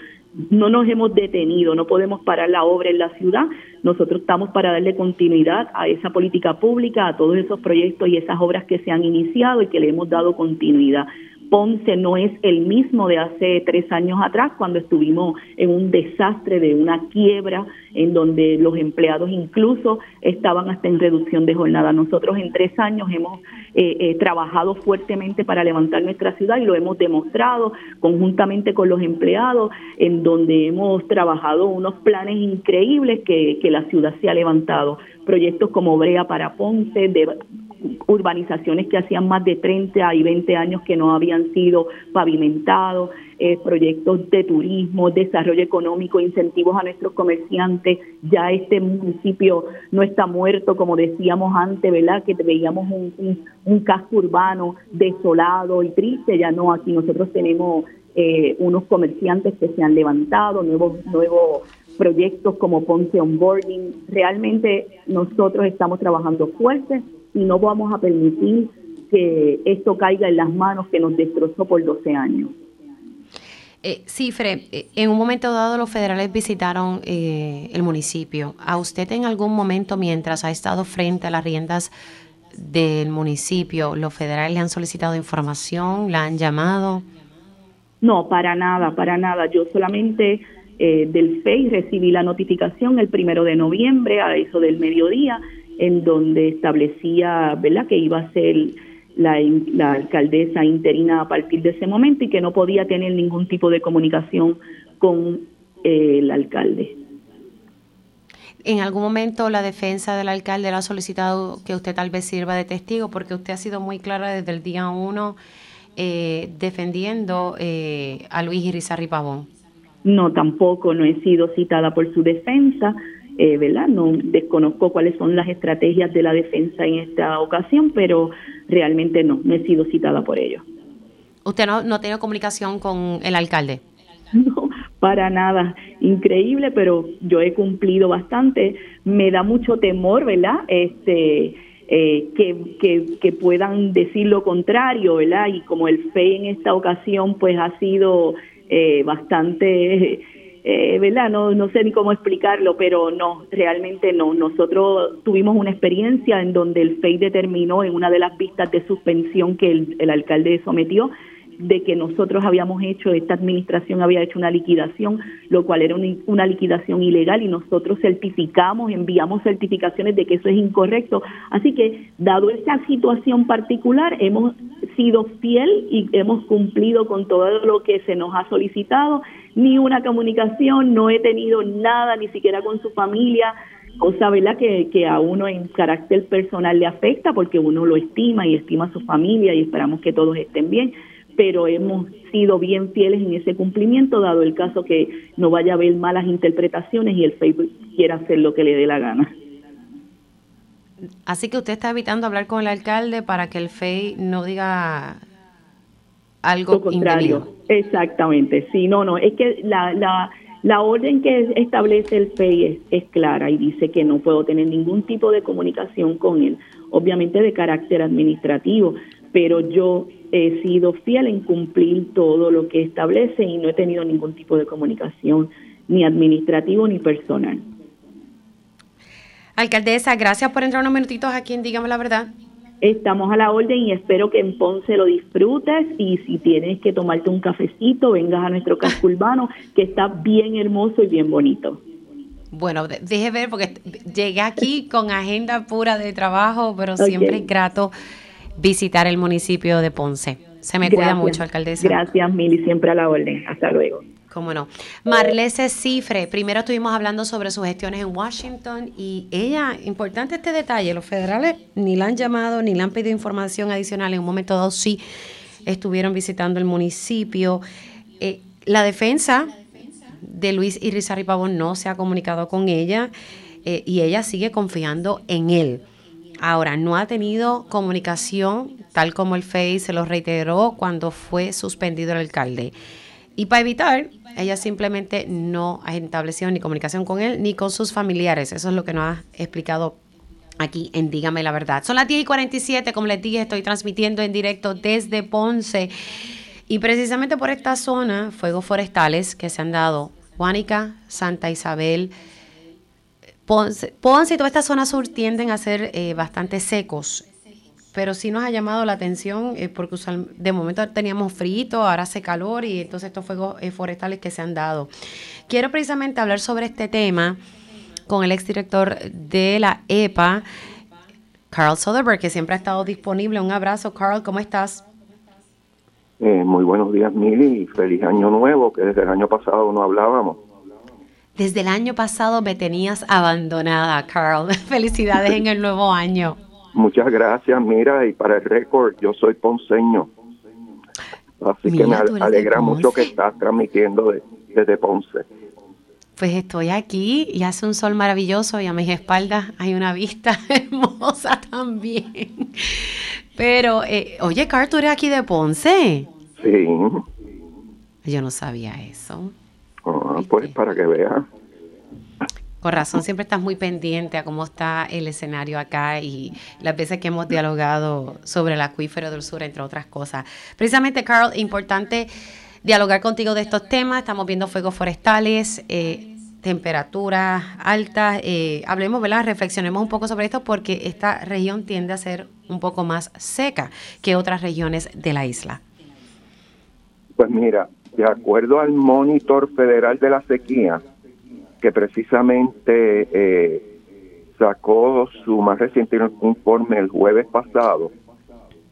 no nos hemos detenido, no podemos parar la obra en la ciudad. Nosotros estamos para darle continuidad a esa política pública, a todos esos proyectos y esas obras que se han iniciado y que le hemos dado continuidad. Ponce no es el mismo de hace tres años atrás, cuando estuvimos en un desastre de una quiebra, en donde los empleados incluso estaban hasta en reducción de jornada. Nosotros en tres años hemos eh, eh, trabajado fuertemente para levantar nuestra ciudad y lo hemos demostrado conjuntamente con los empleados, en donde hemos trabajado unos planes increíbles que, que la ciudad se ha levantado. Proyectos como Brea para Ponce, de urbanizaciones que hacían más de 30 y 20 años que no habían sido pavimentados, eh, proyectos de turismo, desarrollo económico, incentivos a nuestros comerciantes. Ya este municipio no está muerto, como decíamos antes, ¿verdad? Que veíamos un, un, casco urbano desolado y triste. Ya no, aquí nosotros tenemos eh, unos comerciantes que se han levantado, nuevos, nuevos proyectos como Ponce Onboarding. Realmente nosotros estamos trabajando fuerte y no vamos a permitir que esto caiga en las manos que nos destrozó por 12 años. Eh, Cifre, eh, en un momento dado los federales visitaron eh, el municipio. ¿A usted en algún momento, mientras ha estado frente a las riendas del municipio, los federales le han solicitado información, la han llamado? No, para nada, para nada. Yo solamente eh, del FEI recibí la notificación el primero de noviembre a eso del mediodía en donde establecía ¿verdad? que iba a ser la, la, alcaldesa interina a partir de ese momento y que no podía tener ningún tipo de comunicación con eh, el alcalde. ¿En algún momento la defensa del alcalde le ha solicitado que usted tal vez sirva de testigo? Porque usted ha sido muy clara desde el día uno eh, defendiendo eh, a Luis Irizarry Pavón. No, tampoco, no he sido citada por su defensa eh, ¿verdad? No desconozco cuáles son las estrategias de la defensa en esta ocasión, pero realmente no, no he sido citada por ello. ¿Usted no, no tiene comunicación con el alcalde? No, para nada. Increíble, pero yo he cumplido bastante. Me da mucho temor, ¿verdad? Este, eh, que, que, que, puedan decir lo contrario, ¿verdad? Y como el FE en esta ocasión, pues ha sido eh, bastante eh, ¿verdad? No, no sé ni cómo explicarlo, pero no, realmente no. Nosotros tuvimos una experiencia en donde el FEI determinó en una de las vistas de suspensión que el, el alcalde sometió de que nosotros habíamos hecho, esta administración había hecho una liquidación, lo cual era una, liquidación ilegal y nosotros certificamos, enviamos certificaciones de que eso es incorrecto. Así que, dado esa situación particular, hemos sido fiel y hemos cumplido con todo lo que se nos ha solicitado, ni una comunicación, no he tenido nada, ni siquiera con su familia, cosa ¿verdad? Que, que a uno en carácter personal le afecta porque uno lo estima y estima a su familia y esperamos que todos estén bien pero hemos sido bien fieles en ese cumplimiento, dado el caso que no vaya a haber malas interpretaciones y el Facebook quiera hacer lo que le dé la gana. Así que usted está evitando hablar con el alcalde para que el FEI no diga algo contrario. Exactamente, sí, no, no, es que la, la, la orden que establece el FEI es, es, clara y dice que no puedo tener ningún tipo de comunicación con él, obviamente de carácter administrativo, pero yo he sido fiel en cumplir todo lo que establece y no he tenido ningún tipo de comunicación ni administrativo ni personal. Alcaldesa, gracias por entrar unos minutitos aquí en Dígame la Verdad. Estamos a la orden y espero que en Ponce lo disfrutes y si tienes que tomarte un cafecito, vengas a nuestro casco urbano, que está bien hermoso y bien bonito. Bueno, deje ver porque llegué aquí con agenda pura de trabajo, pero siempre es grato visitar el municipio de Ponce. Se me cuida mucho, alcaldesa. Gracias, Mili, siempre a la orden. Hasta luego. Cómo no. Marlese Cifre, primero estuvimos hablando sobre sus gestiones en Washington y ella, importante este detalle, los federales ni la han llamado ni le han pedido información adicional, en un momento dado sí estuvieron visitando el municipio. Eh, la defensa de Luis Irizarry Pavón no se ha comunicado con ella eh, y ella sigue confiando en él. Ahora, no ha tenido comunicación, tal como el FEI se lo reiteró cuando fue suspendido el alcalde. Y para evitar, ella simplemente no ha establecido ni comunicación con él ni con sus familiares. Eso es lo que nos ha explicado aquí en Dígame la Verdad. Son las 10 y 47, como les dije, estoy transmitiendo en directo desde Ponce. Y precisamente por esta zona, fuegos forestales que se han dado, Juanica, Santa Isabel, Ponce, Ponce y toda esta zona sur tienden a ser eh, bastante secos pero sí nos ha llamado la atención eh, porque de momento teníamos frío, ahora hace calor y entonces estos fuegos eh, forestales que se han dado. Quiero precisamente hablar sobre este tema con el exdirector de la EPA, Carl Soderberg, que siempre ha estado disponible. Un abrazo, Carl, ¿cómo estás? Eh, muy buenos días, Mili, y feliz año nuevo, que desde el año pasado no hablábamos. Desde el año pasado me tenías abandonada, Carl. Felicidades en el nuevo año. Muchas gracias, mira, y para el récord, yo soy ponceño. Así que me alegra mucho que estás transmitiendo desde Ponce. Pues estoy aquí y hace un sol maravilloso y a mis espaldas hay una vista hermosa también. Pero, eh, oye, Carl, ¿tú eres aquí de Ponce? Sí. Yo no sabía eso. Ah, pues para que veas. Con razón, siempre estás muy pendiente a cómo está el escenario acá y las veces que hemos dialogado sobre el acuífero del sur, entre otras cosas. Precisamente, Carl, importante dialogar contigo de estos temas. Estamos viendo fuegos forestales, eh, temperaturas altas. Eh, hablemos, ¿verdad? Reflexionemos un poco sobre esto porque esta región tiende a ser un poco más seca que otras regiones de la isla. Pues mira, de acuerdo al monitor federal de la sequía, que precisamente eh, sacó su más reciente informe el jueves pasado,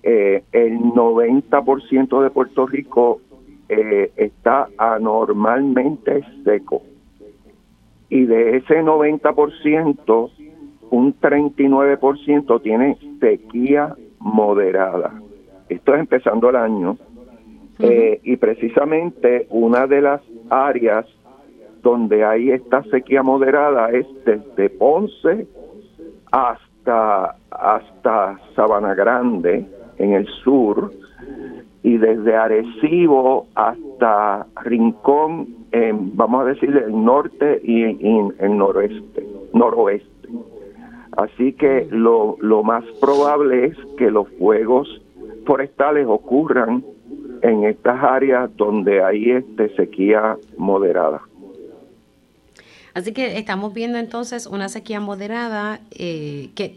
eh, el 90% de Puerto Rico eh, está anormalmente seco. Y de ese 90%, un 39% tiene sequía moderada. Esto es empezando el año. Y precisamente una de las áreas donde hay esta sequía moderada es desde Ponce hasta, hasta Sabana Grande en el sur y desde Arecibo hasta Rincón, en, vamos a decir, el norte y en el noroeste, noroeste. Así que lo, lo más probable es que los fuegos forestales ocurran en estas áreas donde hay este sequía moderada. Así que estamos viendo entonces una sequía moderada, eh, que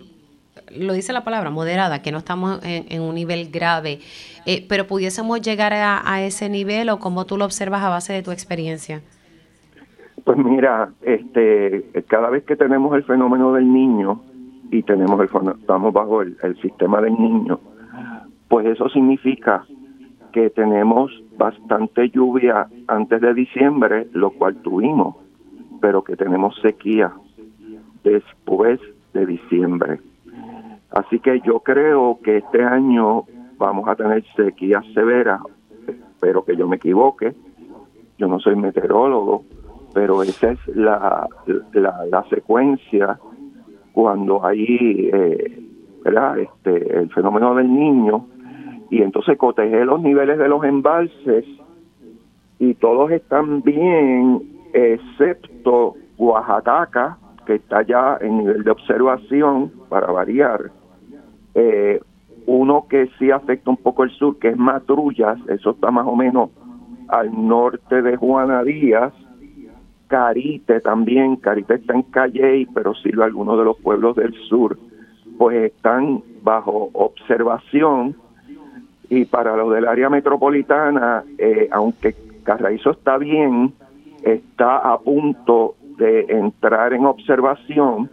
lo dice la palabra, moderada, que no estamos en, un nivel grave, eh, pero pudiésemos llegar a, ese nivel o como tú lo observas a base de tu experiencia. Pues mira, este, cada vez que tenemos el fenómeno del niño y tenemos el, estamos bajo el sistema del niño, pues eso significa que tenemos bastante lluvia antes de diciembre, lo cual tuvimos pero que tenemos sequía después de diciembre. Así que yo creo que este año vamos a tener sequía severa, espero que yo me equivoque, yo no soy meteorólogo, pero esa es la, la, secuencia cuando hay eh, ¿verdad? Este, el fenómeno del niño y entonces cotege los niveles de los embalses y todos están bien excepto Oaxaca, que está ya en nivel de observación, para variar, eh, uno que sí afecta un poco el sur, que es Matrullas, eso está más o menos al norte de Juana Díaz, Carite también, Carite está en Calley, pero sí algunos de los pueblos del sur, pues están bajo observación y para lo del área metropolitana, eh, aunque Carraízo está bien, está a punto de entrar en observación.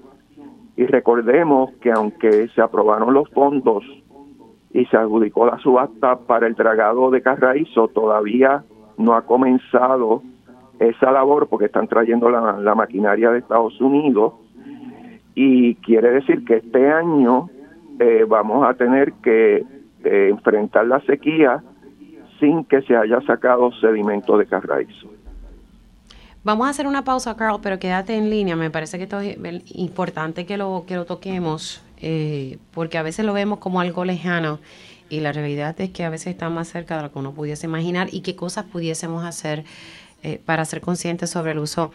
Y recordemos que aunque se aprobaron los fondos y se adjudicó la subasta para el dragado de Carraízo, todavía no ha comenzado esa labor porque están trayendo la, maquinaria de Estados Unidos. Y quiere decir que este año eh, vamos a tener que enfrentar la sequía sin que se haya sacado sedimento de Carraízo. Vamos a hacer una pausa, Carl, pero quédate en línea. Me parece que esto es importante que lo, que lo toquemos, eh, porque a veces lo vemos como algo lejano y la realidad es que a veces está más cerca de lo que uno pudiese imaginar y qué cosas pudiésemos hacer eh, para ser conscientes sobre el uso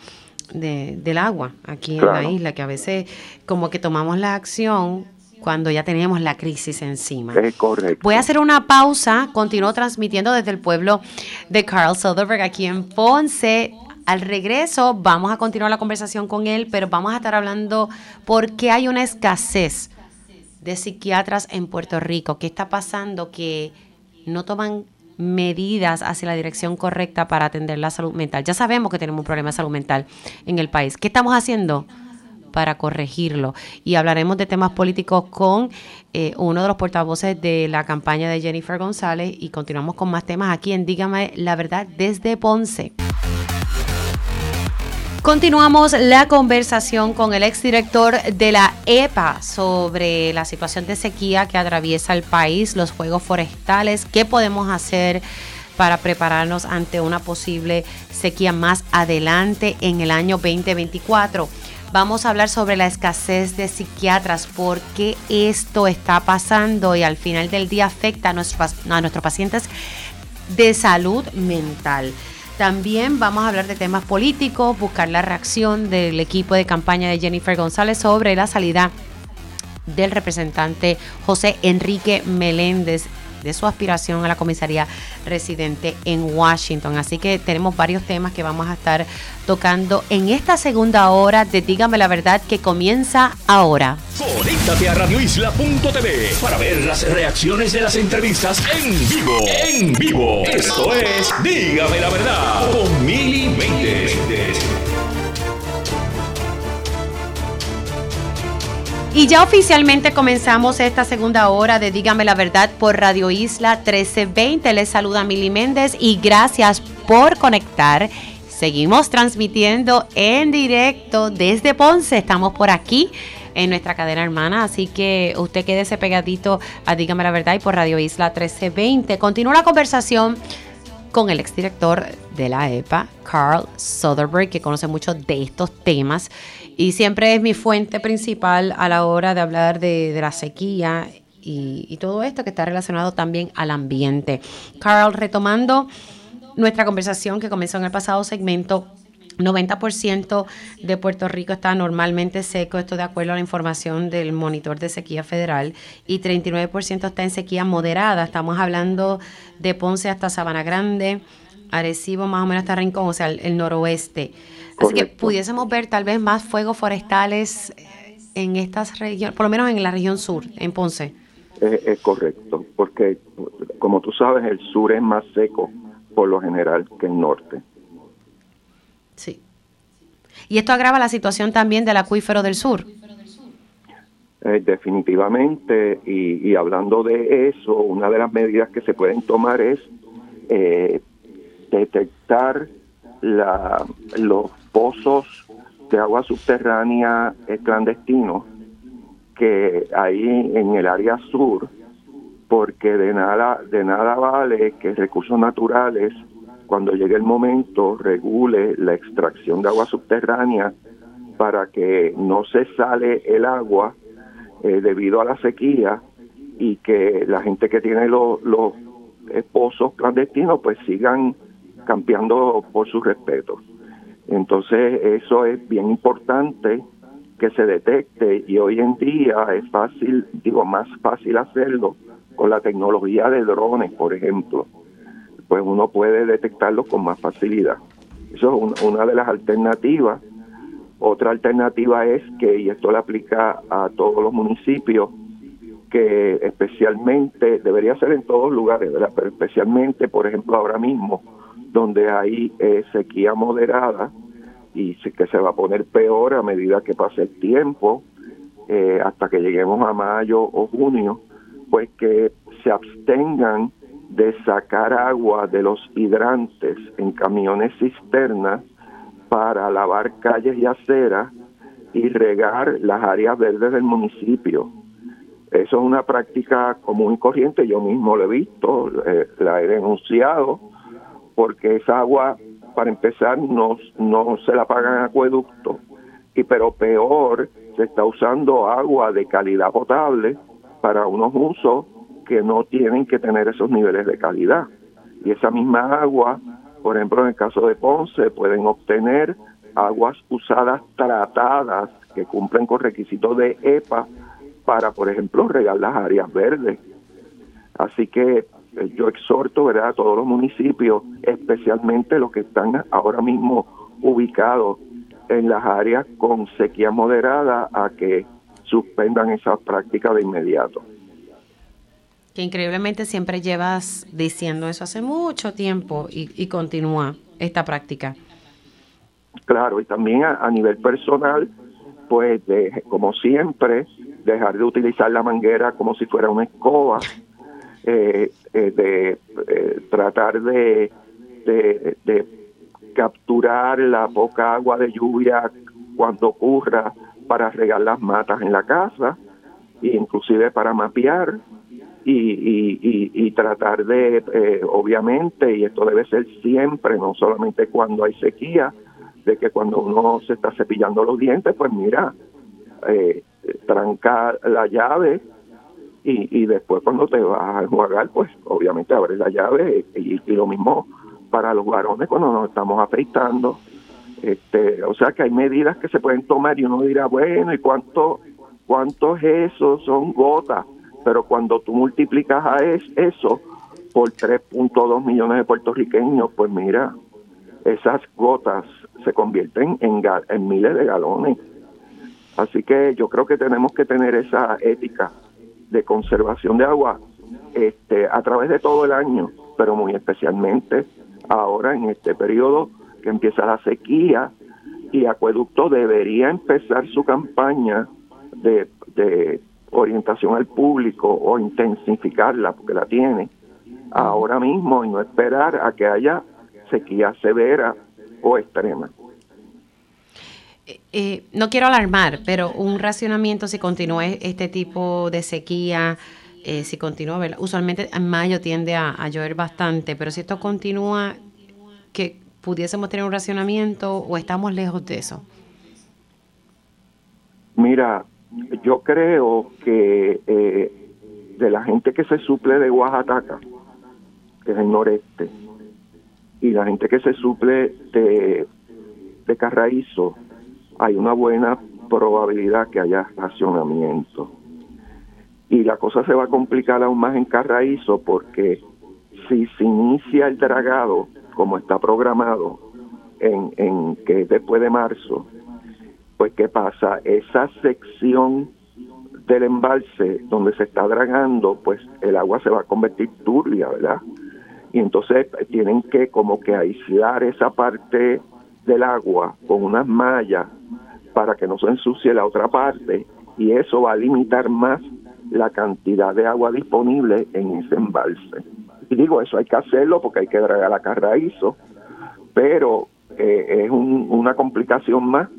de, del agua aquí en la isla, que a veces como que tomamos la acción cuando ya teníamos la crisis encima. Es correcto. Voy a hacer una pausa, continúo transmitiendo desde el pueblo de Carl Soderberg aquí en Ponce. Al regreso vamos a continuar la conversación con él, pero vamos a estar hablando por qué hay una escasez de psiquiatras en Puerto Rico. ¿Qué está pasando? Que no toman medidas hacia la dirección correcta para atender la salud mental. Ya sabemos que tenemos un problema de salud mental en el país. ¿Qué estamos haciendo? Para corregirlo. Y hablaremos de temas políticos con eh, uno de los portavoces de la campaña de Jennifer González y continuamos con más temas aquí en Dígame la verdad desde Ponce. Continuamos la conversación con el exdirector de la EPA sobre la situación de sequía que atraviesa el país, los fuegos forestales, qué podemos hacer para prepararnos ante una posible sequía más adelante en el año 2024. Vamos a hablar sobre la escasez de psiquiatras, por qué esto está pasando y al final del día afecta a nuestros, a nuestros pacientes de salud mental. También vamos a hablar de temas políticos, buscar la reacción del equipo de campaña de Jennifer González sobre la salida del representante José Enrique Meléndez de su aspiración a la comisaría residente en Washington. Así que tenemos varios temas que vamos a estar tocando en esta segunda hora de Dígame la verdad que comienza ahora. Conéctate a radioisla.tv para ver las reacciones de las entrevistas en vivo. En vivo. Esto es Dígame la verdad con Mili Y ya oficialmente comenzamos esta segunda hora de Dígame la Verdad por Radio Isla 1320. Les saluda Mili Méndez y gracias por conectar. Seguimos transmitiendo en directo desde Ponce. Estamos por aquí en nuestra cadena hermana, así que usted quédese pegadito a Dígame la Verdad y por Radio Isla 1320. Continúa la conversación con el exdirector de la EPA, Carl Soderberg, que conoce mucho de estos temas y siempre es mi fuente principal a la hora de hablar de, la sequía y, todo esto que está relacionado también al ambiente. Carl, retomando nuestra conversación que comenzó en el pasado segmento, 90% de Puerto Rico está normalmente seco, esto de acuerdo a la información del monitor de sequía federal, y 39% está en sequía moderada. Estamos hablando de Ponce hasta Sabana Grande, Arecibo más o menos hasta Rincón, o sea, el noroeste. Así que pudiésemos ver tal vez más fuegos forestales eh, en estas regiones, por lo menos en la región sur, en Ponce. Es, correcto, porque como tú sabes, el sur es más seco por lo general que el norte. Sí. Y esto agrava la situación también del acuífero del sur. Eh, definitivamente, y, hablando de eso, una de las medidas que se pueden tomar es eh, detectar la, los pozos de agua subterránea clandestinos que hay en el área sur, porque de nada, de nada vale que recursos naturales, cuando llegue el momento, regule la extracción de agua subterránea para que no se sale el agua eh, debido a la sequía y que la gente que tiene los, los pozos clandestinos pues sigan campeando por su respeto. Entonces eso es bien importante que se detecte y hoy en día es fácil, digo, más fácil hacerlo con la tecnología de drones, por ejemplo, pues uno puede detectarlo con más facilidad. Eso es una de las alternativas. Otra alternativa es que, y esto le aplica a todos los municipios, que especialmente, debería ser en todos lugares, ¿verdad? pero especialmente, por ejemplo, ahora mismo, donde hay eh, sequía moderada y que se va a poner peor a medida que pase el tiempo, eh, hasta que lleguemos a mayo o junio, pues que se abstengan de sacar agua de los hidrantes en camiones cisternas para lavar calles y aceras y regar las áreas verdes del municipio. Eso es una práctica común y corriente, yo mismo lo he visto, eh, la he denunciado, porque esa agua, para empezar, no, no se la pagan acueducto, y pero peor, se está usando agua de calidad potable para unos usos que no tienen que tener esos niveles de calidad. Y esa misma agua, por ejemplo, en el caso de Ponce, pueden obtener aguas usadas tratadas que cumplen con requisitos de EPA para, por ejemplo, regar las áreas verdes. Así que yo exhorto ¿verdad? a todos los municipios, especialmente los que están ahora mismo ubicados en las áreas con sequía moderada, a que suspendan esa práctica de inmediato. Que increíblemente siempre llevas diciendo eso hace mucho tiempo y, continúa esta práctica. Claro, y también a, nivel personal, pues de, como siempre, dejar de utilizar la manguera como si fuera una escoba, eh, eh, de eh, tratar de, de, capturar la poca agua de lluvia cuando ocurra para regar las matas en la casa, inclusive para mapear y, y, tratar de, eh, obviamente, y esto debe ser siempre, no solamente cuando hay sequía, de que cuando uno se está cepillando los dientes, pues mira, eh, trancar la llave y, y después cuando te vas a enjuagar, pues obviamente abres la llave y, y lo mismo para los varones cuando nos estamos afeitando. Este, o sea que hay medidas que se pueden tomar y uno dirá, bueno, ¿y cuánto, cuánto es eso? Son gotas pero cuando tú multiplicas a eso por 3.2 millones de puertorriqueños, pues mira, esas gotas se convierten en, en miles de galones. Así que yo creo que tenemos que tener esa ética de conservación de agua este, a través de todo el año, pero muy especialmente ahora en este periodo que empieza la sequía y Acueducto debería empezar su campaña de, de orientación al público o intensificarla, porque la tiene, ahora mismo y no esperar a que haya sequía severa o extrema. Eh, eh, no quiero alarmar, pero un racionamiento si continúa este tipo de sequía, eh, si continúa, usualmente en mayo tiende a, a, llover bastante, pero si esto continúa, que pudiésemos tener un racionamiento o estamos lejos de eso. Mira, yo creo que eh, de la gente que se suple de Oaxaca, que es el noreste, y la gente que se suple de, de Carraízo, hay una buena probabilidad que haya racionamiento. Y la cosa se va a complicar aún más en Carraízo porque si se inicia el dragado como está programado en, que es después de marzo, pues ¿qué pasa? Esa sección del embalse donde se está dragando, pues el agua se va a convertir turbia, ¿verdad? Y entonces tienen que como que aislar esa parte del agua con unas mallas para que no se ensucie la otra parte y eso va a limitar más la cantidad de agua disponible en ese embalse. Y digo, eso hay que hacerlo porque hay que dragar la carraízo, pero eh, es una complicación más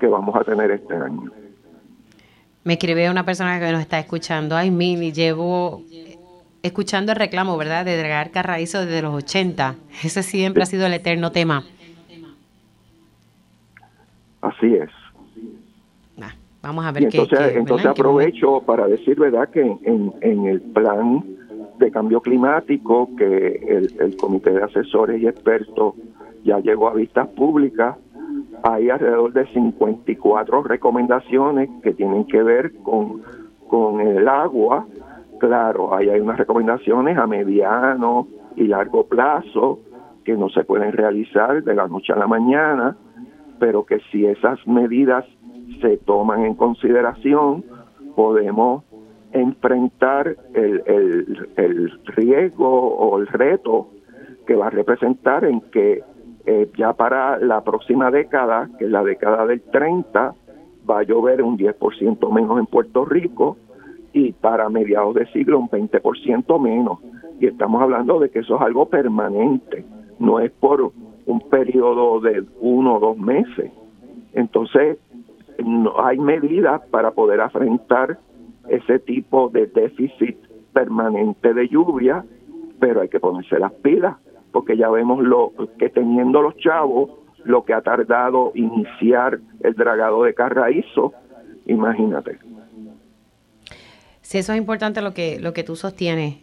que vamos a tener este año. Me escribe una persona que nos está escuchando, ay Mili, llevo escuchando el reclamo, ¿verdad?, de dragar carraízo desde los 80. Ese siempre ha sido el eterno tema. Así es. Vamos a ver entonces, entonces aprovecho para decir, ¿verdad?, que en, en, el plan de cambio climático que el, el comité de asesores y expertos ya llegó a vistas públicas, hay alrededor de 54 recomendaciones que tienen que ver con, con el agua Claro, ahí hay unas recomendaciones a mediano y largo plazo que no se pueden realizar de la noche a la mañana, pero que si esas medidas se toman en consideración, podemos enfrentar el, el, el riesgo o el reto que va a representar en que eh, ya para la próxima década, que es la década del 30, va a llover un 10% menos en Puerto Rico y para mediados de siglo un 20% menos. Y estamos hablando de que eso es algo permanente, no es por un periodo de uno o dos meses. Entonces, no hay medidas para poder afrontar ese tipo de déficit permanente de lluvia, pero hay que ponerse las pilas porque ya vemos lo que teniendo los chavos, lo que ha tardado iniciar el dragado de Carraízo, imagínate. Sí, eso es importante lo que, lo que tú sostienes.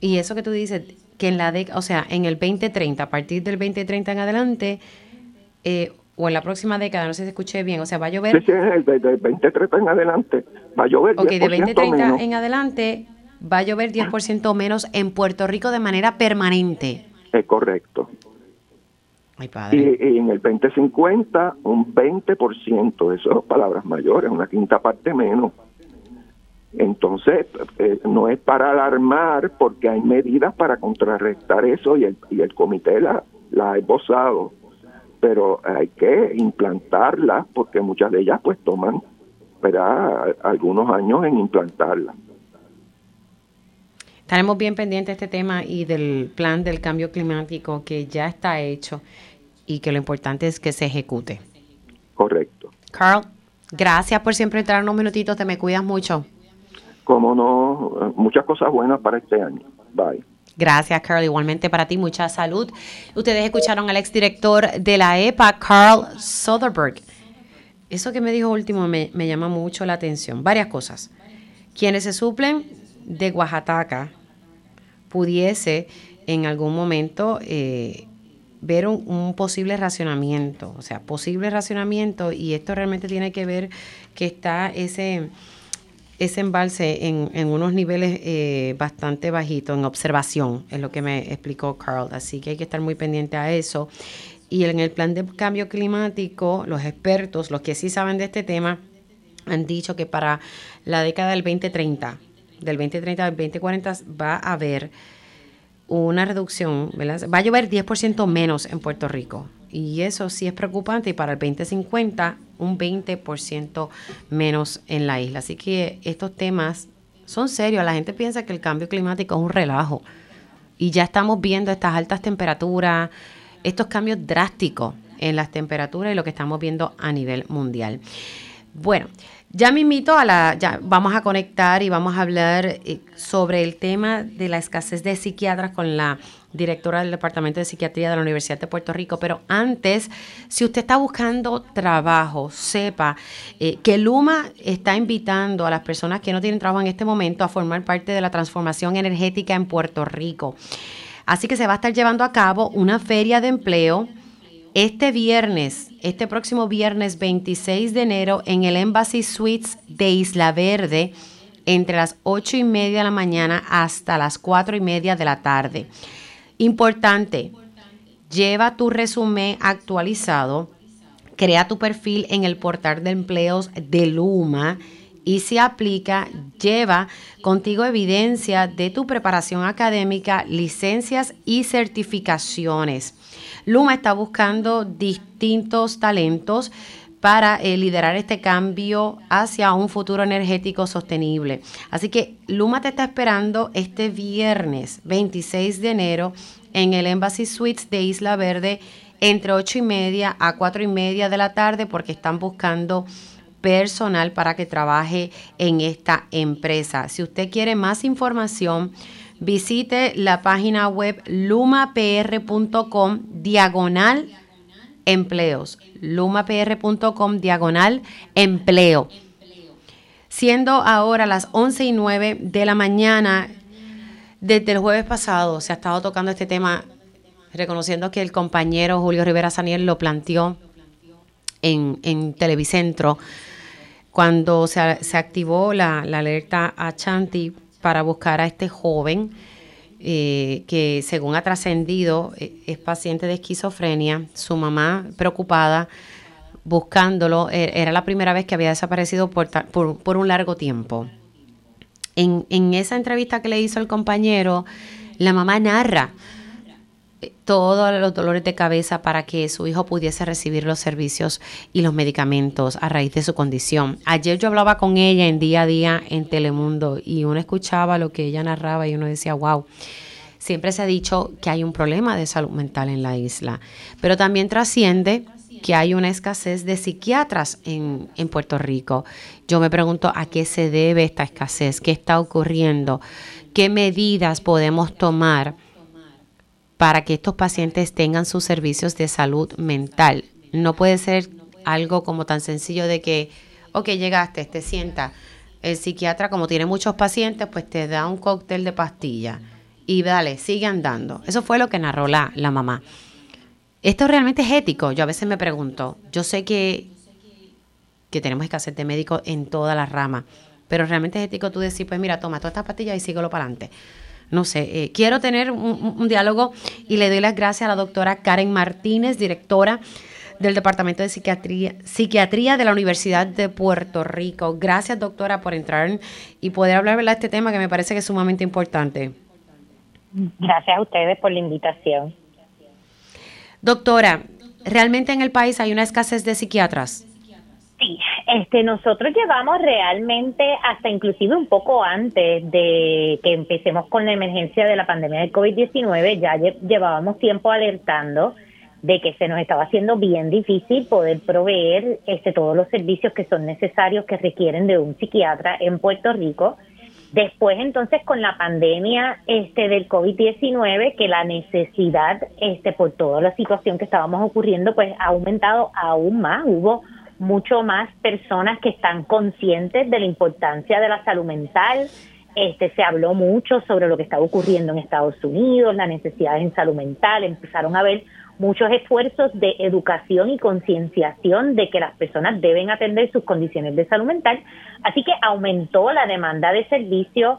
Y eso que tú dices, que en la década, o sea, en el 2030, a partir del 2030 en adelante, eh, o en la próxima década, no sé si escuché bien, o sea, va a llover. Sí, sí, el, del 2030 en adelante, va a llover. Ok, de 2030 en adelante va a llover 10% menos en Puerto Rico de manera permanente. Es correcto. Y, en el 2050, un 20%, eso son palabras mayores, una quinta parte menos. Entonces, eh, no es para alarmar porque hay medidas para contrarrestar eso y el, y el comité la, la ha esbozado, pero hay que implantarlas porque muchas de ellas pues toman algunos años en implantarlas. Estaremos bien pendientes de este tema y del plan del cambio climático que ya está hecho y que lo importante es que se ejecute. Correcto. Carl, gracias por siempre entrar unos minutitos, te me cuidas mucho. Como no, muchas cosas buenas para este año. Bye. Gracias, Carl. Igualmente para ti, mucha salud. Ustedes escucharon al exdirector de la EPA, Carl Soderberg. Eso que me dijo último me, llama mucho la atención. Varias cosas. Quienes se suplen de Oaxaca pudiese en algún momento eh, ver un, posible racionamiento, o sea, posible racionamiento, y esto realmente tiene que ver que está ese, ese embalse en, unos niveles eh, bastante bajitos, en observación, es lo que me explicó Carl, así que hay que estar muy pendiente a eso. Y en el plan de cambio climático, los expertos, los que sí saben de este tema, han dicho que para la década del 2030, del 2030 al 2040 va a haber una reducción. Va a llover 10% menos en Puerto Rico. Y eso sí es preocupante y para el 2050 un 20% menos en la isla. Así que estos temas son serios. La gente piensa que el cambio climático es un relajo. Y ya estamos viendo estas altas temperaturas, estos cambios drásticos en las temperaturas y lo que estamos viendo a nivel mundial. Bueno, ya me invito a la, ya vamos a conectar y vamos a hablar eh, sobre el tema de la escasez de psiquiatras con la directora del Departamento de Psiquiatría de la Universidad de Puerto Rico. Pero antes, si usted está buscando trabajo, sepa eh, que Luma está invitando a las personas que no tienen trabajo en este momento a formar parte de la transformación energética en Puerto Rico. Así que se va a estar llevando a cabo una feria de empleo este viernes, este próximo viernes 26 de enero, en el Embassy Suites de Isla Verde, entre las 8 y media de la mañana hasta las 4 y media de la tarde. Importante, lleva tu resumen actualizado, crea tu perfil en el portal de empleos de Luma y si aplica, lleva contigo evidencia de tu preparación académica, licencias y certificaciones. Luma está buscando distintos talentos para eh, liderar este cambio hacia un futuro energético sostenible. Así que Luma te está esperando este viernes 26 de enero en el Embassy Suites de Isla Verde entre 8 y media a 4 y media de la tarde porque están buscando personal para que trabaje en esta empresa. Si usted quiere más información, visite la página web lumapr.com diagonal empleos. lumapr.com diagonal empleo. Siendo ahora las 11 y 9 de la mañana, desde el jueves pasado se ha estado tocando este tema, reconociendo que el compañero Julio Rivera Saniel lo planteó en, en Televicentro cuando se, se activó la, la alerta a Chanti para buscar a este joven eh, que según ha trascendido eh, es paciente de esquizofrenia, su mamá preocupada buscándolo, e, era la primera vez que había desaparecido por, por, un largo tiempo. En, en esa entrevista que le hizo el compañero, la mamá narra todos los dolores de cabeza para que su hijo pudiese recibir los servicios y los medicamentos a raíz de su condición. Ayer yo hablaba con ella en día a día en Telemundo y uno escuchaba lo que ella narraba y uno decía, wow, siempre se ha dicho que hay un problema de salud mental en la isla, pero también trasciende que hay una escasez de psiquiatras en, en Puerto Rico. Yo me pregunto a qué se debe esta escasez, qué está ocurriendo, qué medidas podemos tomar para que estos pacientes tengan sus servicios de salud mental. No puede ser algo como tan sencillo de que, ok, llegaste, te sienta. El psiquiatra, como tiene muchos pacientes, pues te da un cóctel de pastilla y dale, sigue andando. Eso fue lo que narró la, la mamá. Esto realmente es ético. Yo a veces me pregunto, yo sé que, que tenemos escasez de médicos en toda la rama, pero realmente es ético tú decir, pues mira, toma todas estas pastillas y síguelo para adelante no sé, eh, quiero tener un, diálogo y le doy las gracias a la doctora Karen Martínez, directora del Departamento de Psiquiatría, Psiquiatría de la Universidad de Puerto Rico. Gracias, doctora, por entrar y poder hablar de este tema que me parece que es sumamente importante. Gracias a ustedes por la invitación. Doctora, ¿realmente en el país hay una escasez de psiquiatras? Sí, este, nosotros llevamos realmente hasta inclusive un poco antes de que empecemos con la emergencia de la pandemia del COVID-19, ya llevábamos tiempo alertando de que se nos estaba haciendo bien difícil poder proveer este, todos los servicios que son necesarios que requieren de un psiquiatra en Puerto Rico. Después entonces con la pandemia este del COVID-19 que la necesidad este por toda la situación que estábamos ocurriendo pues ha aumentado aún más, hubo mucho más personas que están conscientes de la importancia de la salud mental. Este, se habló mucho sobre lo que estaba ocurriendo en Estados Unidos, las necesidades en salud mental, empezaron a haber muchos esfuerzos de educación y concienciación de que las personas deben atender sus condiciones de salud mental, así que aumentó la demanda de servicios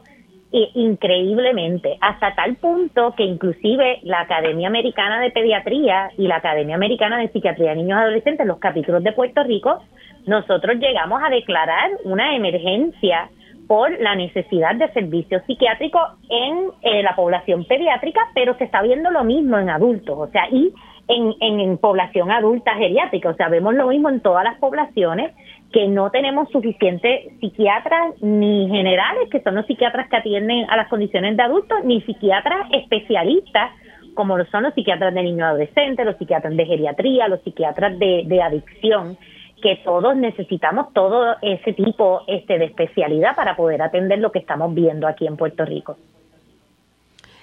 increíblemente, hasta tal punto que inclusive la Academia Americana de Pediatría y la Academia Americana de Psiquiatría de Niños y Adolescentes, los capítulos de Puerto Rico, nosotros llegamos a declarar una emergencia por la necesidad de servicios psiquiátricos en eh, la población pediátrica, pero se está viendo lo mismo en adultos, o sea, y en, en población adulta geriátrica, o sea, vemos lo mismo en todas las poblaciones que no tenemos suficientes psiquiatras ni generales, que son los psiquiatras que atienden a las condiciones de adultos, ni psiquiatras especialistas, como lo son los psiquiatras de niños adolescentes, los psiquiatras de geriatría, los psiquiatras de, de adicción, que todos necesitamos todo ese tipo este, de especialidad para poder atender lo que estamos viendo aquí en Puerto Rico.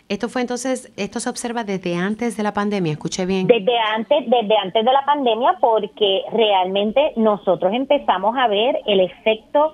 Esto fue entonces, esto se observa desde antes de la pandemia, escuché bien. Desde antes, desde antes de la pandemia, porque realmente nosotros empezamos a ver el efecto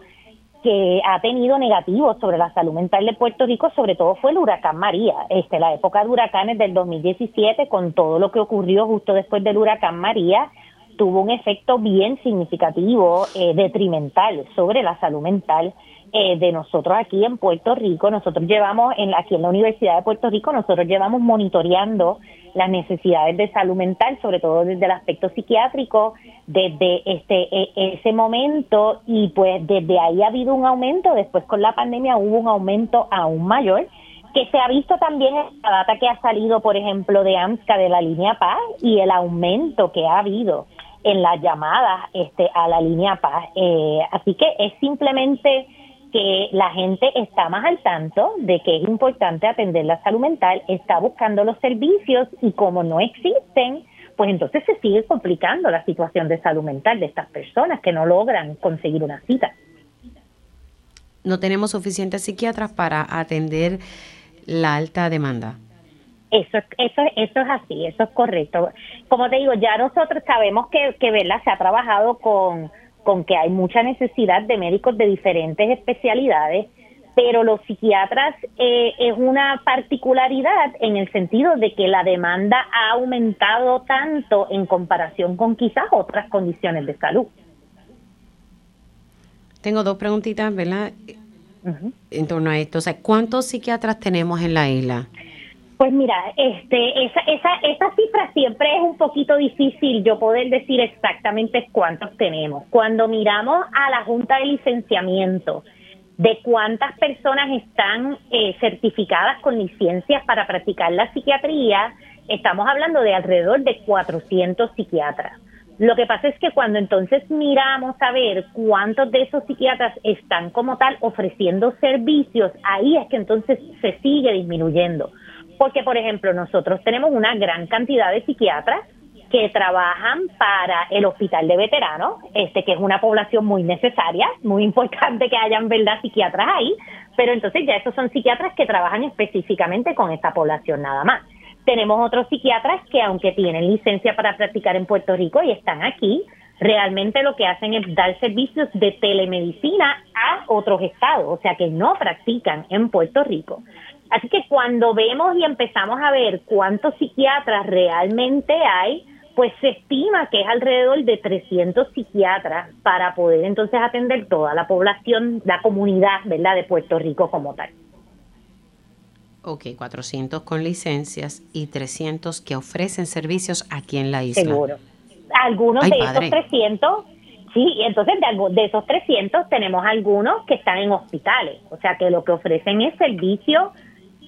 que ha tenido negativo sobre la salud mental de Puerto Rico, sobre todo fue el huracán María, este, la época de huracanes del 2017, con todo lo que ocurrió justo después del huracán María, tuvo un efecto bien significativo, eh, detrimental sobre la salud mental eh, de nosotros aquí en Puerto Rico. Nosotros llevamos, en, aquí en la Universidad de Puerto Rico, nosotros llevamos monitoreando las necesidades de salud mental, sobre todo desde el aspecto psiquiátrico, desde este e, ese momento y pues desde ahí ha habido un aumento, después con la pandemia hubo un aumento aún mayor que se ha visto también en la data que ha salido, por ejemplo, de AMSCA de la línea Paz y el aumento que ha habido en las llamadas este, a la línea Paz. Eh, así que es simplemente que la gente está más al tanto de que es importante atender la salud mental, está buscando los servicios y como no existen, pues entonces se sigue complicando la situación de salud mental de estas personas que no logran conseguir una cita. No tenemos suficientes psiquiatras para atender la alta demanda. Eso, eso, eso es así, eso es correcto. Como te digo, ya nosotros sabemos que, que ¿verdad? se ha trabajado con con que hay mucha necesidad de médicos de diferentes especialidades, pero los psiquiatras eh, es una particularidad en el sentido de que la demanda ha aumentado tanto en comparación con quizás otras condiciones de salud. Tengo dos preguntitas, ¿verdad? en torno a esto. O sea, ¿cuántos psiquiatras tenemos en la isla? Pues mira, este, esa, esa, esa cifra siempre es un poquito difícil yo poder decir exactamente cuántos tenemos. Cuando miramos a la Junta de Licenciamiento de cuántas personas están eh, certificadas con licencias para practicar la psiquiatría, estamos hablando de alrededor de 400 psiquiatras. Lo que pasa es que cuando entonces miramos a ver cuántos de esos psiquiatras están como tal ofreciendo servicios, ahí es que entonces se sigue disminuyendo. Porque, por ejemplo, nosotros tenemos una gran cantidad de psiquiatras que trabajan para el hospital de veteranos, este que es una población muy necesaria, muy importante que hayan verdad psiquiatras ahí, pero entonces ya esos son psiquiatras que trabajan específicamente con esa población nada más. Tenemos otros psiquiatras que aunque tienen licencia para practicar en Puerto Rico y están aquí, realmente lo que hacen es dar servicios de telemedicina a otros estados, o sea que no practican en Puerto Rico. Así que cuando vemos y empezamos a ver cuántos psiquiatras realmente hay, pues se estima que es alrededor de 300 psiquiatras para poder entonces atender toda la población, la comunidad, ¿verdad?, de Puerto Rico como tal. Ok, 400 con licencias y 300 que ofrecen servicios aquí en la isla. Seguro. Algunos de esos 300, sí, entonces de, de esos 300 tenemos algunos que están en hospitales, o sea que lo que ofrecen es servicio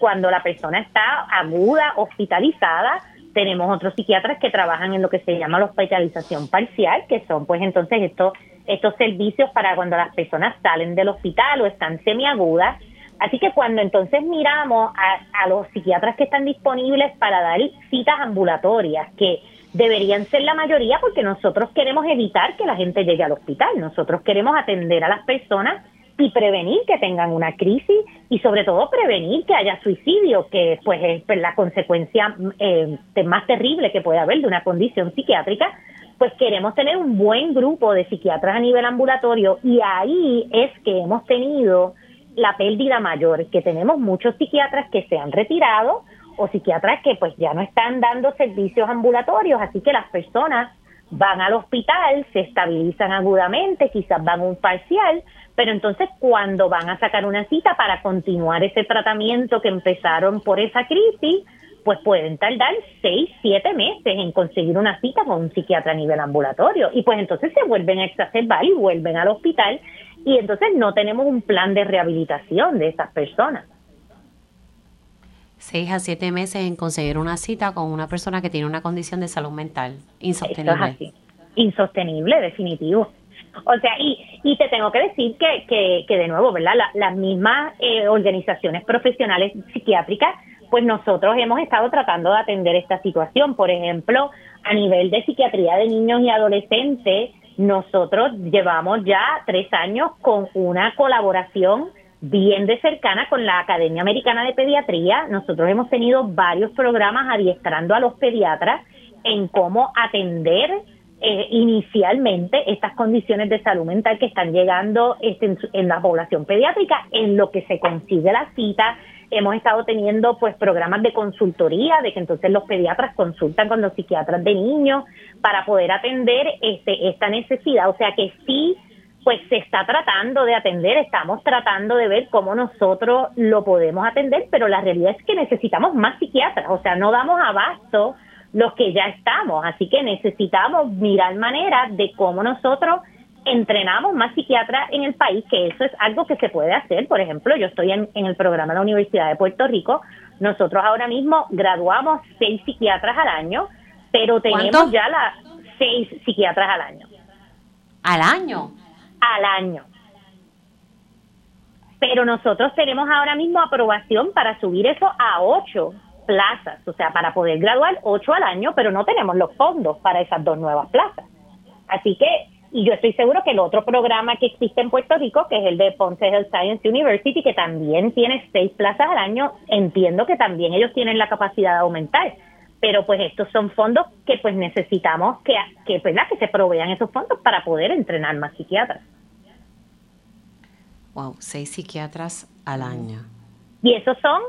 cuando la persona está aguda, hospitalizada, tenemos otros psiquiatras que trabajan en lo que se llama la hospitalización parcial, que son pues entonces estos, estos servicios para cuando las personas salen del hospital o están semiagudas. Así que cuando entonces miramos a, a los psiquiatras que están disponibles para dar citas ambulatorias, que deberían ser la mayoría porque nosotros queremos evitar que la gente llegue al hospital, nosotros queremos atender a las personas y prevenir que tengan una crisis y sobre todo prevenir que haya suicidio, que pues es pues, la consecuencia eh, más terrible que puede haber de una condición psiquiátrica, pues queremos tener un buen grupo de psiquiatras a nivel ambulatorio y ahí es que hemos tenido la pérdida mayor, que tenemos muchos psiquiatras que se han retirado o psiquiatras que pues ya no están dando servicios ambulatorios, así que las personas van al hospital, se estabilizan agudamente, quizás van un parcial, pero entonces cuando van a sacar una cita para continuar ese tratamiento que empezaron por esa crisis, pues pueden tardar seis, siete meses en conseguir una cita con un psiquiatra a nivel ambulatorio. Y pues entonces se vuelven a exacerbar y vuelven al hospital y entonces no tenemos un plan de rehabilitación de esas personas. Seis a siete meses en conseguir una cita con una persona que tiene una condición de salud mental insostenible. Insostenible, definitivo. O sea, y, y te tengo que decir que, que, que de nuevo, ¿verdad? las mismas eh, organizaciones profesionales psiquiátricas, pues nosotros hemos estado tratando de atender esta situación. Por ejemplo, a nivel de psiquiatría de niños y adolescentes, nosotros llevamos ya tres años con una colaboración bien de cercana con la Academia Americana de Pediatría. Nosotros hemos tenido varios programas adiestrando a los pediatras en cómo atender eh, inicialmente estas condiciones de salud mental que están llegando este, en, la población pediátrica, en lo que se consigue la cita. Hemos estado teniendo pues programas de consultoría, de que entonces los pediatras consultan con los psiquiatras de niños para poder atender este, esta necesidad. O sea que sí, pues se está tratando de atender, estamos tratando de ver cómo nosotros lo podemos atender, pero la realidad es que necesitamos más psiquiatras, o sea, no damos abasto los que ya estamos. Así que necesitamos mirar maneras de cómo nosotros entrenamos más psiquiatras en el país, que eso es algo que se puede hacer. Por ejemplo, yo estoy en, el programa de la Universidad de Puerto Rico. Nosotros ahora mismo graduamos seis psiquiatras al año, pero tenemos ya las seis psiquiatras al año. ¿Al año? Al año. Pero nosotros tenemos ahora mismo aprobación para subir eso a ocho plazas, o sea, para poder graduar ocho al año, pero no tenemos los fondos para esas dos nuevas plazas. Así que, y yo estoy seguro que el otro programa que existe en Puerto Rico, que es el de Ponce Health Science University, que también tiene seis plazas al año, entiendo que también ellos tienen la capacidad de aumentar. Pero pues estos son fondos que pues necesitamos que, que, ¿verdad? que se provean esos fondos para poder entrenar más psiquiatras. Wow, seis psiquiatras al año. Y esos son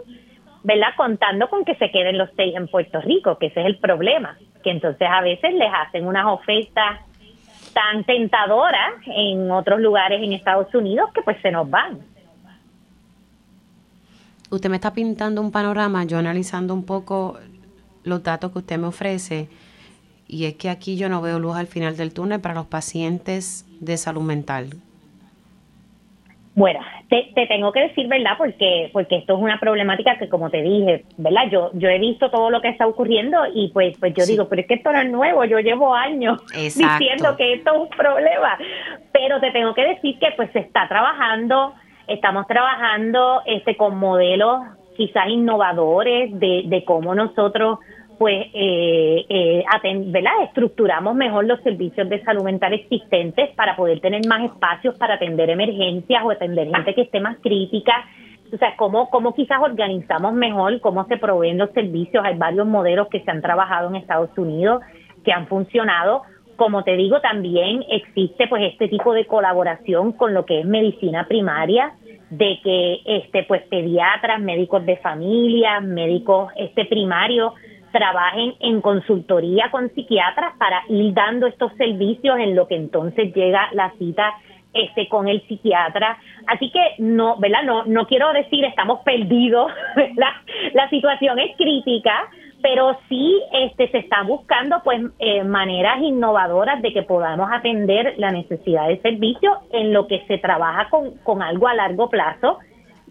¿verdad? Contando con que se queden los seis en Puerto Rico, que ese es el problema, que entonces a veces les hacen unas ofertas tan tentadoras en otros lugares en Estados Unidos que pues se nos van. usted me está pintando un panorama, yo analizando un poco los datos que usted me ofrece, y es que aquí yo no veo luz al final del túnel para los pacientes de salud mental. Bueno, te, tengo que decir, ¿verdad? Porque porque esto es una problemática que, como te dije, ¿verdad? Yo yo he visto todo lo que está ocurriendo y pues pues yo digo, pero es que esto no es nuevo, yo llevo años diciendo que esto es un problema. Pero te tengo que decir que pues se está trabajando, estamos trabajando este con modelos quizás innovadores de, de cómo nosotros pues eh, eh, estructuramos mejor los servicios de salud mental existentes para poder tener más espacios para atender emergencias o atender gente que esté más crítica. O sea, cómo, cómo quizás organizamos mejor, cómo se proveen los servicios. Hay varios modelos que se han trabajado en Estados Unidos que han funcionado. Como te digo, también existe pues este tipo de colaboración con lo que es medicina primaria, de que este pues pediatras, médicos de familia, médicos este primarios trabajen en consultoría con psiquiatras para ir dando estos servicios en lo que entonces llega la cita este con el psiquiatra. Así que no, ¿verdad? No no quiero decir estamos perdidos, la, la situación es crítica, pero sí este se está buscando pues eh, maneras innovadoras de que podamos atender la necesidad de servicio en lo que se trabaja con, con algo a largo plazo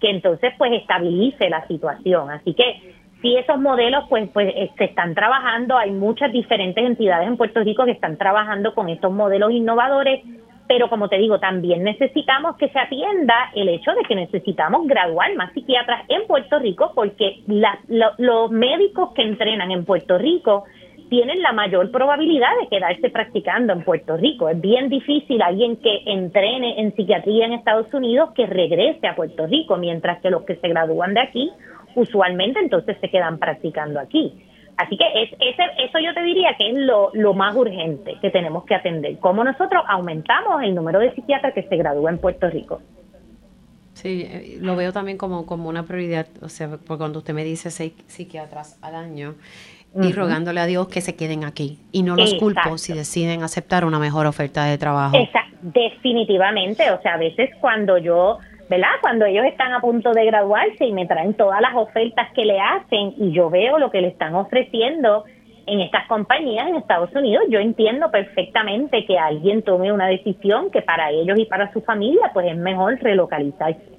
que entonces pues estabilice la situación. Así que sí esos modelos pues pues eh, se están trabajando, hay muchas diferentes entidades en Puerto Rico que están trabajando con estos modelos innovadores, pero como te digo, también necesitamos que se atienda el hecho de que necesitamos graduar más psiquiatras en Puerto Rico porque los médicos que entrenan en Puerto Rico tienen la mayor probabilidad de quedarse practicando en Puerto Rico. Es bien difícil alguien que entrene en psiquiatría en Estados Unidos que regrese a Puerto Rico, mientras que los que se gradúan de aquí usualmente entonces se quedan practicando aquí. Así que es, ese, eso yo te diría que es lo, lo más urgente que tenemos que atender. Cómo nosotros aumentamos el número de psiquiatras que se gradúan en Puerto Rico. Sí, eh, lo veo también como, como una prioridad, o sea, porque cuando usted me dice seis psiquiatras al año y rogándole a Dios que se queden aquí. Y no los culpo si deciden aceptar una mejor oferta de trabajo. Exacto, definitivamente, o sea, a veces cuando yo ¿verdad? Cuando ellos están a punto de graduarse y me traen todas las ofertas que le hacen y yo veo lo que le están ofreciendo en estas compañías en Estados Unidos, yo entiendo perfectamente que alguien tome una decisión que para ellos y para su familia pues es mejor relocalizarse.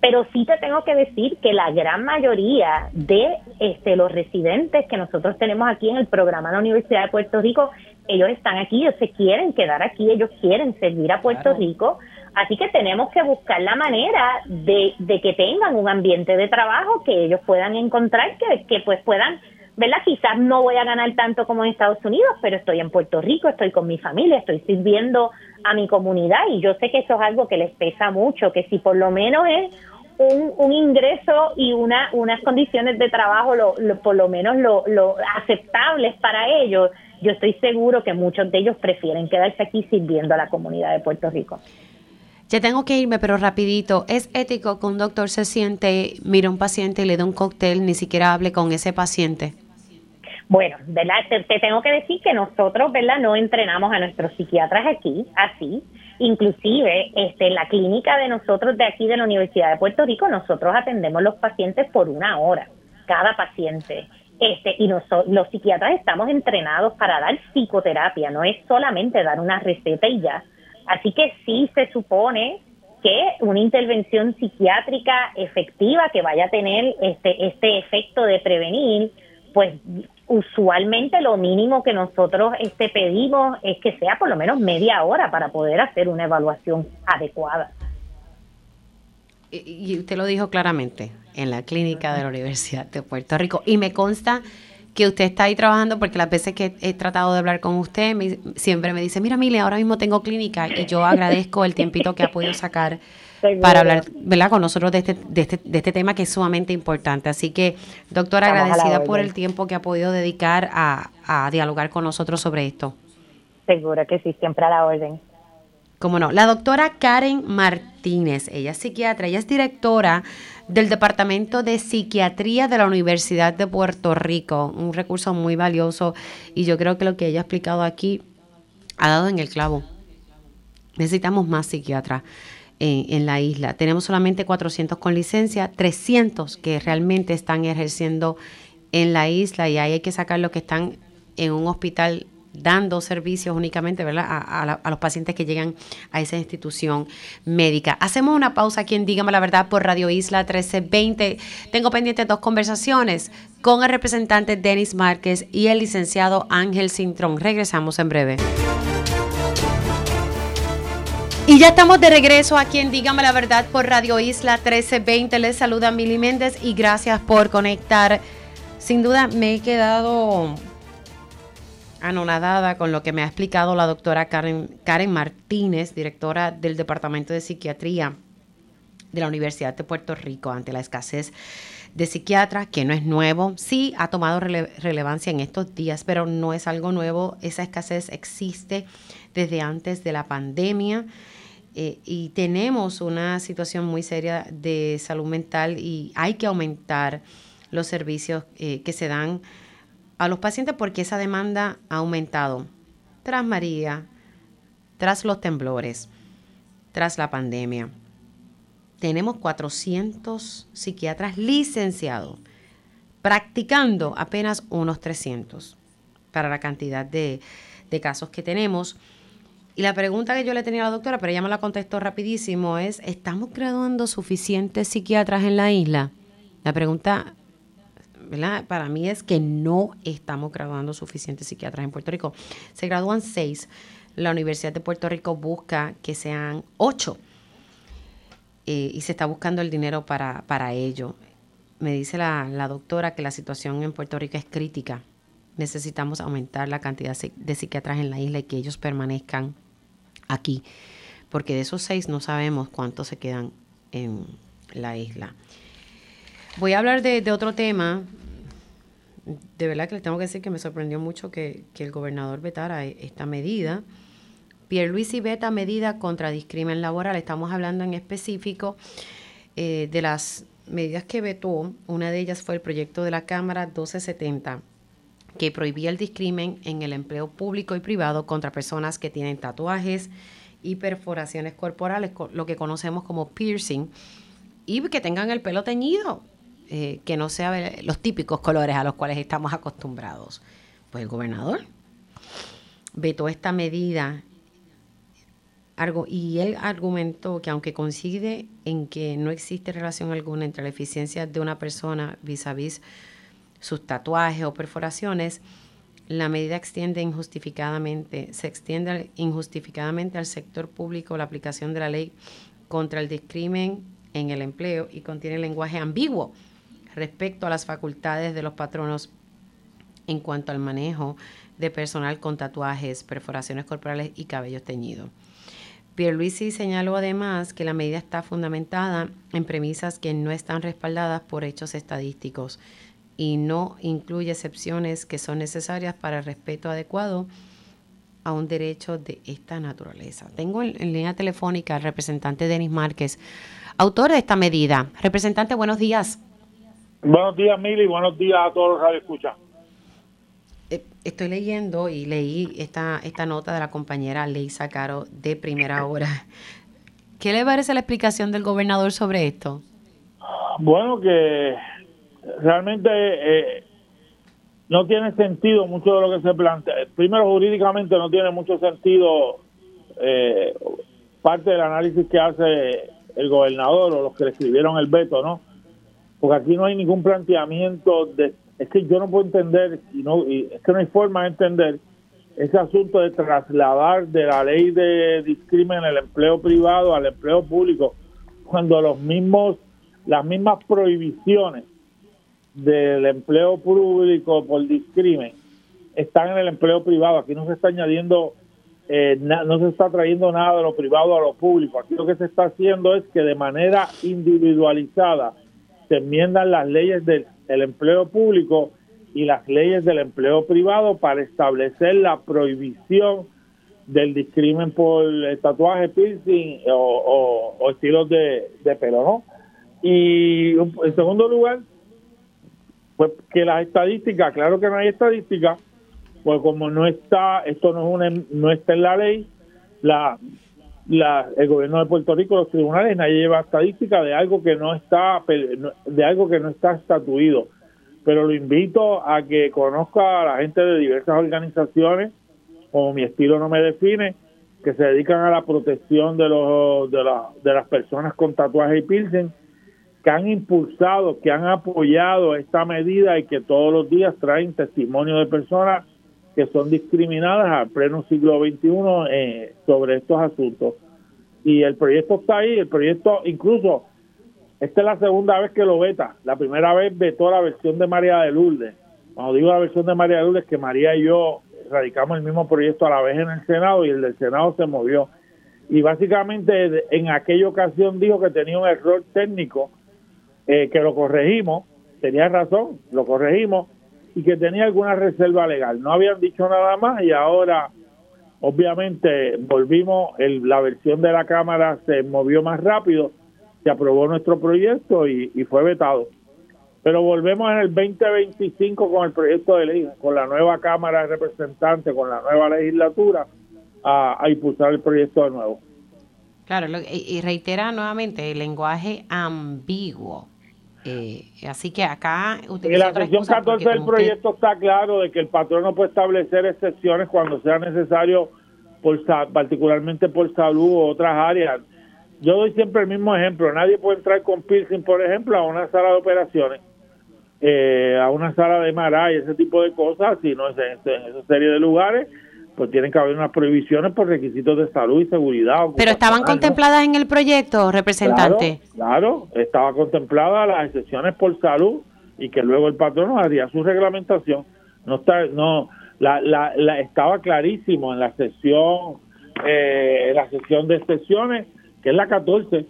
Pero sí te tengo que decir que la gran mayoría de este, los residentes que nosotros tenemos aquí en el programa de la Universidad de Puerto Rico, ellos están aquí, ellos se quieren quedar aquí, ellos quieren servir a Puerto Rico Así que tenemos que buscar la manera de, que tengan un ambiente de trabajo que ellos puedan encontrar, que, que pues puedan, ¿verdad? Quizás no voy a ganar tanto como en Estados Unidos, pero estoy en Puerto Rico, estoy con mi familia, estoy sirviendo a mi comunidad y yo sé que eso es algo que les pesa mucho, que si por lo menos es un, un ingreso y una, unas condiciones de trabajo lo, por lo menos lo, lo aceptables para ellos, yo estoy seguro que muchos de ellos prefieren quedarse aquí sirviendo a la comunidad de Puerto Rico. Ya tengo que irme, pero rapidito. ¿Es ético que un doctor se siente, mira a un paciente y le dé un cóctel, ni siquiera hable con ese paciente? Bueno, ¿verdad? Te, tengo que decir que nosotros, ¿verdad? No entrenamos a nuestros psiquiatras aquí, así. Inclusive, este, en la clínica de nosotros de aquí de la Universidad de Puerto Rico, nosotros atendemos los pacientes por una hora, cada paciente. Este, y nosotros, los psiquiatras estamos entrenados para dar psicoterapia, no es solamente dar una receta y ya Así que sí se supone que una intervención psiquiátrica efectiva que vaya a tener este, este efecto de prevenir, pues usualmente lo mínimo que nosotros este, pedimos es que sea por lo menos media hora para poder hacer una evaluación adecuada. Y usted lo dijo claramente en la clínica de la Universidad de Puerto Rico. Y me consta que usted está ahí trabajando, porque las veces que he tratado de hablar con usted, siempre me dice, mira, Mile, ahora mismo tengo clínica y yo agradezco el tiempito que ha podido sacar para hablar ¿verdad? con nosotros de este, de, este, de este tema que es sumamente importante. Así que, doctora, agradecida por el tiempo que ha podido dedicar a, a dialogar con nosotros sobre esto. Seguro que sí, siempre a la orden. Cómo no. La doctora Karen Martínez, ella es psiquiatra, ella es directora del Departamento de Psiquiatría de la Universidad de Puerto Rico, un recurso muy valioso y yo creo que lo que ella ha explicado aquí ha dado en el clavo. Necesitamos más psiquiatras. en, la isla. Tenemos solamente 400 con licencia, 300 que realmente están ejerciendo en la isla y ahí hay que sacar los que están en un hospital dando servicios únicamente ¿verdad? A, los pacientes que llegan a esa institución médica. Hacemos una pausa aquí en Dígame la Verdad por Radio Isla 1320. Tengo pendientes dos conversaciones con el representante Denis Márquez y el licenciado Ángel Cintrón. Regresamos en breve. Y ya estamos de regreso aquí en Dígame la Verdad por Radio Isla 1320. Les saluda Mili Méndez y gracias por conectar. Sin duda me he quedado anonadada con lo que me ha explicado la doctora Karen, Karen Martínez, directora del Departamento de Psiquiatría de la Universidad de Puerto Rico ante la escasez de psiquiatras, que no es nuevo. Sí ha tomado relevancia en estos días, pero no es algo nuevo. Esa escasez existe desde antes de la pandemia. Eh, y tenemos una situación muy seria de salud mental y hay que aumentar los servicios eh, que se dan a los pacientes porque esa demanda ha aumentado tras María, tras los temblores, tras la pandemia. Tenemos 400 psiquiatras licenciados, practicando apenas unos 300 para la cantidad de, de casos que tenemos. Y la pregunta que yo le tenía a la doctora, pero ella me la contestó rapidísimo, es, ¿estamos graduando suficientes psiquiatras en la isla? La pregunta para mí es que no estamos graduando suficientes psiquiatras en Puerto Rico. Se gradúan seis. La Universidad de Puerto Rico busca que sean ocho. Eh, y se está buscando el dinero para, para ello. Me dice la, la doctora que la situación en Puerto Rico es crítica. Necesitamos aumentar la cantidad de psiquiatras en la isla y que ellos permanezcan aquí. Porque de esos seis no sabemos cuántos se quedan en la isla. Voy a hablar de, otro tema. De verdad que les tengo que decir que me sorprendió mucho que, el gobernador vetara e, esta medida. Pierre y veta medida contra discrimen laboral. Estamos hablando en específico eh, de las medidas que vetó. Una de ellas fue el proyecto de la Cámara 1270 que prohibía el discrimen en el empleo público y privado contra personas que tienen tatuajes y perforaciones corporales, lo que conocemos como piercing, y que tengan el pelo teñido. Eh, que no sea los típicos colores a los cuales estamos acostumbrados. Pues el gobernador vetó esta medida y él argumentó que aunque coincide en que no existe relación alguna entre la eficiencia de una persona vis a vis sus tatuajes o perforaciones, la medida extiende injustificadamente, se extiende injustificadamente al sector público la aplicación de la ley contra el discrimen en el empleo y contiene lenguaje ambiguo respecto a las facultades de los patronos en cuanto al manejo de personal con tatuajes, perforaciones corporales y cabellos teñidos. Pierluisi señaló además que la medida está fundamentada en premisas que no están respaldadas por hechos estadísticos y no incluye excepciones que son necesarias para el respeto adecuado a un derecho de esta naturaleza. Tengo en, línea telefónica al representante Denis Márquez, autor de esta medida. Representante, buenos días. Buenos días, Mili, buenos días a todos los que escuchan. Eh, estoy leyendo y leí esta, esta nota de la compañera Leisa Caro de primera hora. ¿Qué le parece la explicación del gobernador sobre esto? Bueno, que realmente eh, no tiene sentido mucho de lo que se plantea. Primero, jurídicamente no tiene mucho sentido eh, parte del análisis que hace el gobernador o los que le escribieron el veto, ¿no? Porque aquí no hay ningún planteamiento de es que yo no puedo entender y no y es que no hay forma de entender ese asunto de trasladar de la ley de discrimen en el empleo privado al empleo público cuando los mismos las mismas prohibiciones del empleo público por discrimen están en el empleo privado. Aquí no se está añadiendo eh, no se está trayendo nada de lo privado a lo público. Aquí lo que se está haciendo es que de manera individualizada se enmiendan las leyes del, empleo público y las leyes del empleo privado para establecer la prohibición del discrimen por tatuaje, piercing o, estilos de, pelo, ¿no? Y en segundo lugar, pues que las estadísticas, claro que no hay estadísticas, pues como no está, esto no es una, no está en la ley, la la, el gobierno de Puerto Rico, los tribunales, nadie lleva estadística de algo que no está de algo que no está estatuido. Pero lo invito a que conozca a la gente de diversas organizaciones, como mi estilo no me define, que se dedican a la protección de los de, de las personas con tatuajes y piercing, que han impulsado, que han apoyado esta medida y que todos los días traen testimonio de personas que son discriminadas al pleno siglo XXI eh, sobre estos asuntos. Y el proyecto está ahí, el proyecto incluso, esta es la segunda vez que lo veta, la primera vez vetó la versión de María de Lourdes. Cuando digo la versión de María de Lourdes, que María y yo radicamos el mismo proyecto a la vez en el Senado y el del Senado se movió. Y básicamente en aquella ocasión dijo que tenía un error técnico, eh, que lo corregimos, tenía razón, lo corregimos, y que tenía alguna reserva legal. No habían dicho nada más y ahora, obviamente, volvimos, el, la versión de la Cámara se movió más rápido, se aprobó nuestro proyecto y, fue vetado. Pero volvemos en el 2025 con el proyecto de ley, con la nueva Cámara de Representantes, con la nueva legislatura, a, a impulsar el proyecto de nuevo. Claro, y reitera nuevamente el lenguaje ambiguo. Eh, así que acá... En la sección 14 del proyecto está claro de que el patrón no puede establecer excepciones cuando sea necesario, por particularmente por salud u otras áreas. Yo doy siempre el mismo ejemplo. Nadie puede entrar con piercing, por ejemplo, a una sala de operaciones, eh, a una sala de Mara y ese tipo de cosas, sino en, en esa serie de lugares pues tienen que haber unas prohibiciones por requisitos de salud y seguridad. Pero estaban contempladas en el proyecto, representante. Claro, estaba contemplada las excepciones por salud y que luego el patrono haría su reglamentación. No está, no, la, la, estaba clarísimo en la sesión, eh, en la sesión de excepciones, que es la 14,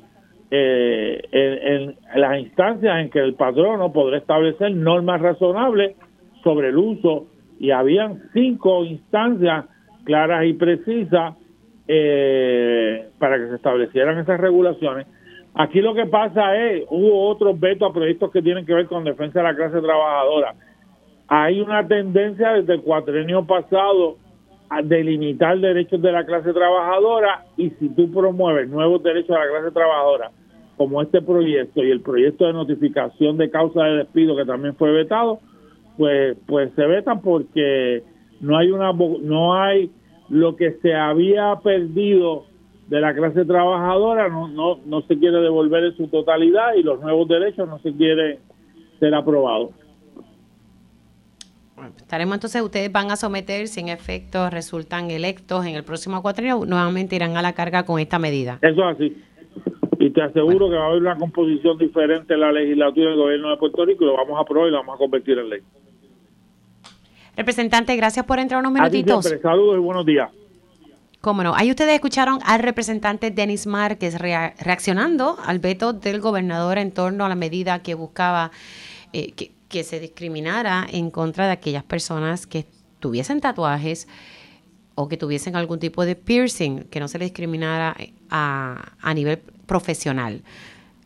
eh, en, en las instancias en que el patrono podrá establecer normas razonables sobre el uso y habían cinco instancias claras y precisas eh, para que se establecieran esas regulaciones. Aquí lo que pasa es, hubo otros vetos a proyectos que tienen que ver con defensa de la clase trabajadora. Hay una tendencia desde el cuatrenio pasado a delimitar derechos de la clase trabajadora y si tú promueves nuevos derechos de la clase trabajadora, como este proyecto y el proyecto de notificación de causa de despido que también fue vetado, pues pues se vetan porque no hay una no hay lo que se había perdido de la clase trabajadora no, no, no se quiere devolver en su totalidad y los nuevos derechos no se quieren ser aprobados. estaremos entonces, ustedes van a someter, si en efecto resultan electos en el próximo cuatrimestre, nuevamente irán a la carga con esta medida. Eso es así. Y te aseguro que va a haber una composición diferente en la legislatura del gobierno de Puerto Rico y lo vamos a aprobar y lo vamos a convertir en ley. Representante, gracias por entrar unos minutitos. Saludos y buenos días. Cómo no. Ahí ustedes escucharon al representante Denis Márquez reaccionando al veto del gobernador en torno a la medida que buscaba eh, que, se discriminara en contra de aquellas personas que tuviesen tatuajes o que tuviesen algún tipo de piercing, que no se les discriminara eh, a, a nivel profesional.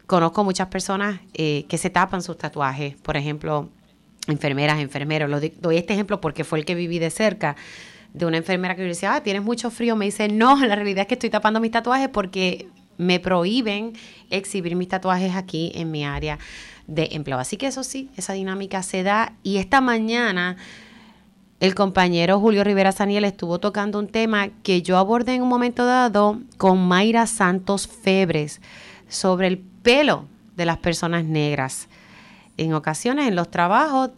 Conozco muchas personas eh, que se tapan sus tatuajes, por ejemplo, enfermeras, enfermeros. Lo doy este ejemplo porque fue el que viví de cerca de una enfermera que me decía, ah, tienes mucho frío. Me dice, no, la realidad es que estoy tapando mis tatuajes porque me prohíben exhibir mis tatuajes aquí en mi área de empleo. Así que eso sí, esa dinámica se da. Y esta mañana el compañero Julio Rivera Saniel estuvo tocando un tema que yo abordé en un momento dado con Mayra Santos Febres sobre el pelo de las personas negras en ocasiones en los trabajos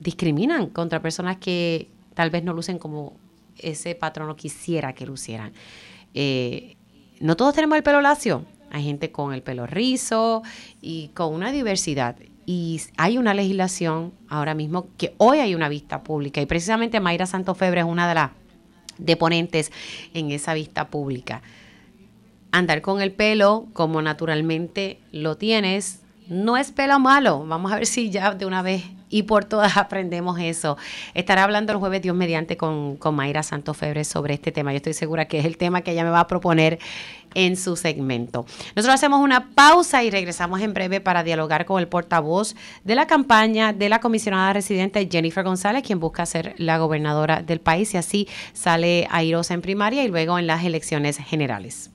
discriminan contra personas que tal vez no lucen como ese patrono quisiera que lucieran. Eh, no todos tenemos el pelo lacio. Hay gente con el pelo rizo y con una diversidad. Y hay una legislación ahora mismo que hoy hay una vista pública. Y precisamente Mayra Santofebre es una de las deponentes en esa vista pública. Andar con el pelo como naturalmente lo tienes no es pelo malo. Vamos a ver si ya de una vez y por todas aprendemos eso. Estará hablando el jueves Dios mediante con, con Mayra Santos Febre sobre este tema. Yo estoy segura que es el tema que ella me va a proponer en su segmento. Nosotros hacemos una pausa y regresamos en breve para dialogar con el portavoz de la campaña de la comisionada residente Jennifer González, quien busca ser la gobernadora del país y así sale airosa en primaria y luego en las elecciones generales.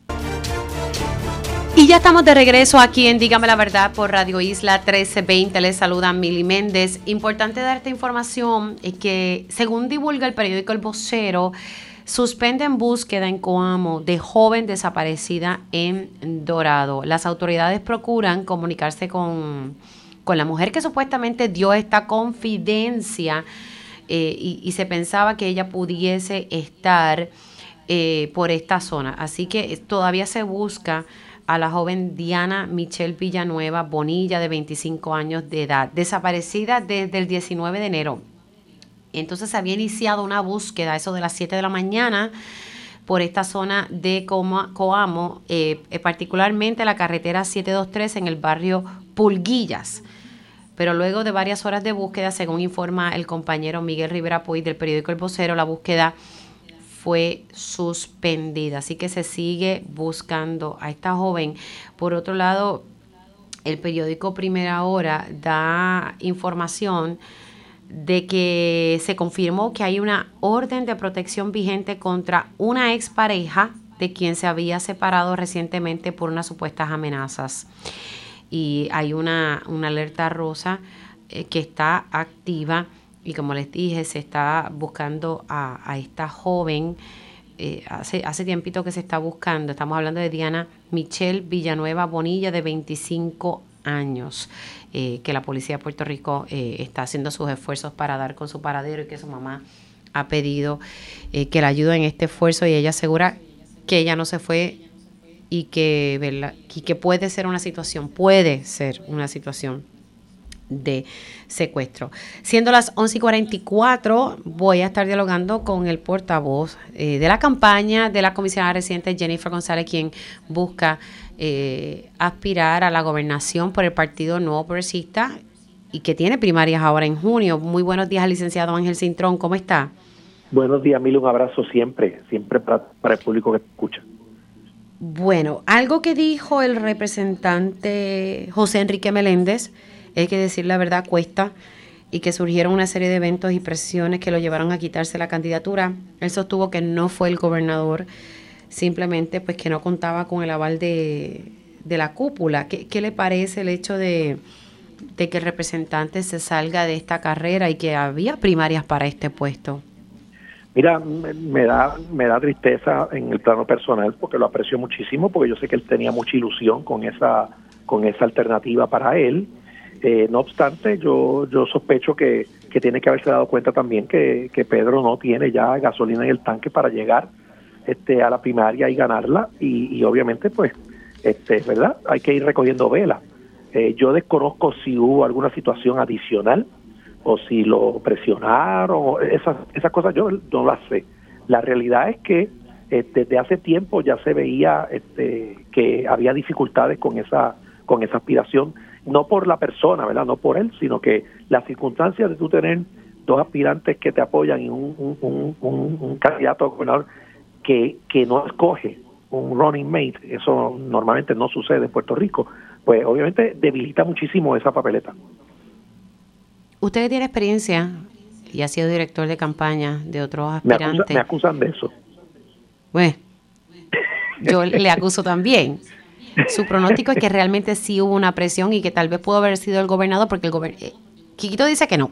Y ya estamos de regreso aquí en Dígame la Verdad por Radio Isla 1320. Les saluda Mili Méndez. Importante darte información es que según divulga el periódico El Vocero, suspenden búsqueda en Coamo de joven desaparecida en Dorado. Las autoridades procuran comunicarse con, la mujer que supuestamente dio esta confidencia eh, y, se pensaba que ella pudiese estar eh, por esta zona. Así que todavía se busca a la joven Diana Michelle Villanueva Bonilla, de 25 años de edad, desaparecida desde el 19 de enero entonces se había iniciado una búsqueda, eso de las 7 de la mañana, por esta zona de Coamo, eh, particularmente la carretera 723 en el barrio Pulguillas. Pero luego de varias horas de búsqueda, según informa el compañero Miguel Rivera Puy del periódico El Vocero, la búsqueda fue suspendida. Así que se sigue buscando a esta joven. Por otro lado, el periódico Primera Hora da información de que se confirmó que hay una orden de protección vigente contra una expareja de quien se había separado recientemente por unas supuestas amenazas. Y hay una, alerta rosa eh, que está activa y como les dije, se está buscando a, esta joven. Eh, hace, hace tiempito que se está buscando. Estamos hablando de Diana Michelle Villanueva Bonilla, de 25 años. Eh, que la policía de Puerto Rico eh, está haciendo sus esfuerzos para dar con su paradero y que su mamá ha pedido eh, que la ayude en este esfuerzo y ella asegura que ella no se fue y que, y que puede ser una situación, puede ser una situación de secuestro. Siendo las 11 y 44, voy a estar dialogando con el portavoz de la campaña de la comisionada reciente Jennifer González, quien busca eh, aspirar a la gobernación por el Partido Nuevo Progresista y que tiene primarias ahora en junio. Muy buenos días, licenciado Ángel Cintrón, ¿cómo está? Buenos días, Mil, un abrazo siempre, siempre para, para el público que escucha. Bueno, algo que dijo el representante José Enrique Meléndez, hay que decir la verdad, cuesta, y que surgieron una serie de eventos y presiones que lo llevaron a quitarse la candidatura. Él sostuvo que no fue el gobernador simplemente pues que no contaba con el aval de, la cúpula. ¿Qué, le parece el hecho de, que el representante se salga de esta carrera y que había primarias para este puesto? Mira, me, da me da tristeza en el plano personal porque lo aprecio muchísimo porque yo sé que él tenía mucha ilusión con esa con esa alternativa para él. Eh, no obstante, yo yo sospecho que, que tiene que haberse dado cuenta también que, que Pedro no tiene ya gasolina en el tanque para llegar este, a la primaria y ganarla. Y, obviamente pues este verdad hay que ir recogiendo velas eh, yo desconozco si hubo alguna situación adicional o si lo presionaron esas esas cosas yo no las sé. La realidad es que eh, desde hace tiempo ya se veía este, que había dificultades con esa con esa aspiración no por la persona verdad no por él sino que las circunstancias de tú tener dos aspirantes que te apoyan y un, un, un, un candidato a gobernador que, que no escoge un running mate, eso normalmente no sucede en Puerto Rico, pues obviamente debilita muchísimo esa papeleta. Usted tiene experiencia y ha sido director de campaña de otros aspirantes. Me, acusan de eso. Bueno, yo le acuso también. Su pronóstico es que realmente sí hubo una presión y que tal vez pudo haber sido el gobernador, porque el gobernador. Eh, Quiquito dice que no.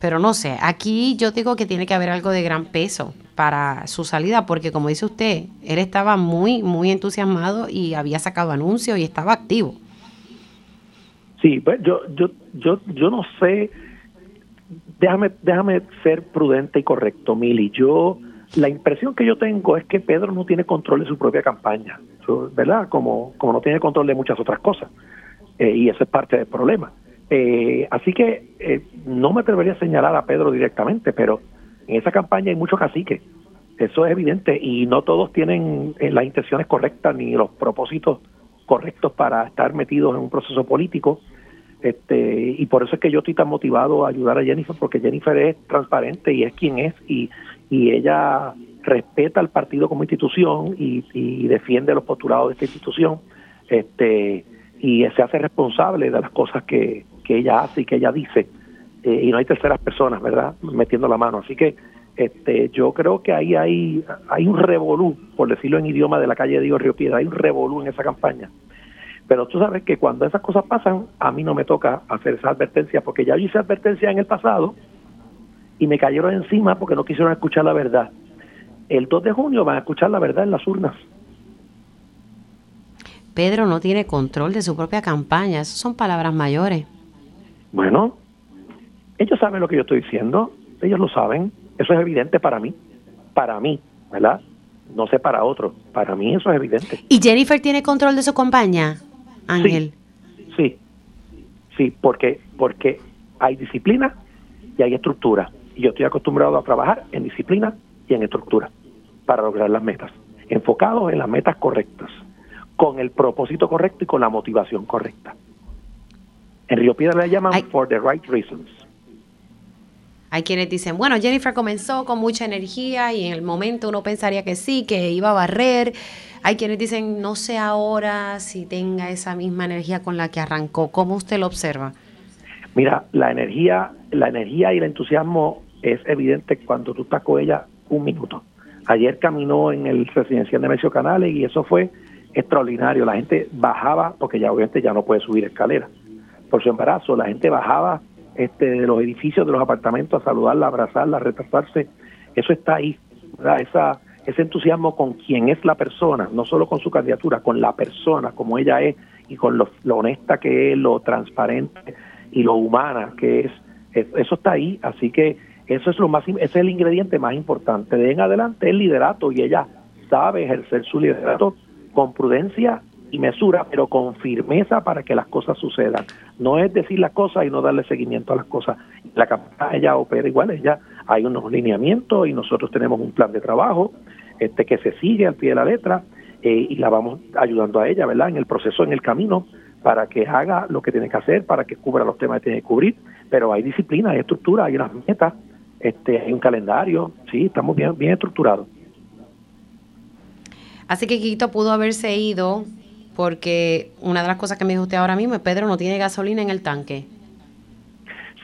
Pero no sé, aquí yo digo que tiene que haber algo de gran peso para su salida, porque como dice usted, él estaba muy, muy entusiasmado y había sacado anuncios y estaba activo. Sí, pues yo, yo, yo, yo no sé, déjame, déjame ser prudente y correcto, Mili. Yo, la impresión que yo tengo es que Pedro no tiene control de su propia campaña, ¿verdad? Como, como no tiene control de muchas otras cosas. Eh, y eso es parte del problema. Eh, así que eh, no me atrevería a señalar a Pedro directamente, pero en esa campaña hay muchos caciques, eso es evidente, y no todos tienen eh, las intenciones correctas ni los propósitos correctos para estar metidos en un proceso político. Este, y por eso es que yo estoy tan motivado a ayudar a Jennifer, porque Jennifer es transparente y es quien es, y, y ella respeta al partido como institución y, y defiende los postulados de esta institución, este, y se hace responsable de las cosas que, que ella hace y que ella dice, eh, y no hay terceras personas, ¿verdad?, metiendo la mano. Así que este, yo creo que ahí hay, hay un revolú, por decirlo en idioma de la calle Dios Río Piedra, hay un revolú en esa campaña. Pero tú sabes que cuando esas cosas pasan, a mí no me toca hacer esa advertencia, porque ya yo hice advertencia en el pasado y me cayeron encima porque no quisieron escuchar la verdad. El 2 de junio van a escuchar la verdad en las urnas. Pedro no tiene control de su propia campaña, esas son palabras mayores. Bueno, ellos saben lo que yo estoy diciendo, ellos lo saben, eso es evidente para mí, para mí, ¿verdad? No sé para otros, para mí eso es evidente. ¿Y Jennifer tiene control de su campaña, Ángel? Sí, sí, porque, porque hay disciplina y hay estructura. Y yo estoy acostumbrado a trabajar en disciplina y en estructura para lograr las metas, enfocados en las metas correctas, con el propósito correcto y con la motivación correcta. En Río Piedra le llaman for the right reasons. Hay quienes dicen, bueno, Jennifer comenzó con mucha energía y en el momento uno pensaría que sí, que iba a barrer. Hay quienes dicen, no sé ahora si tenga esa misma energía con la que arrancó. ¿Cómo usted lo observa? Mira, la energía, la energía y el entusiasmo es evidente cuando tú estás con ella un minuto. Ayer caminó en el residencial de Mecio Canales y eso fue extraordinario. La gente bajaba, porque ya obviamente ya no puede subir escaleras por su embarazo, la gente bajaba este, de los edificios, de los apartamentos a saludarla, a abrazarla, a retrasarse. Eso está ahí. Esa, ese entusiasmo con quien es la persona, no solo con su candidatura, con la persona como ella es y con lo, honesta que es, lo transparente y lo humana que es, eso está ahí, así que eso es lo más ese es el ingrediente más importante. De en adelante el liderato y ella sabe ejercer su liderato con prudencia y mesura, pero con firmeza para que las cosas sucedan. No es decir las cosas y no darle seguimiento a las cosas. La campaña ella opera igual, ella hay unos lineamientos y nosotros tenemos un plan de trabajo este que se sigue al pie de la letra eh, y la vamos ayudando a ella, ¿verdad? En el proceso, en el camino, para que haga lo que tiene que hacer, para que cubra los temas que tiene que cubrir, pero hay disciplina, hay estructura, hay unas metas, este, hay un calendario, sí, estamos bien, bien estructurados. Así que Quito pudo haberse ido porque una de las cosas que me dijo usted ahora mismo es Pedro no tiene gasolina en el tanque.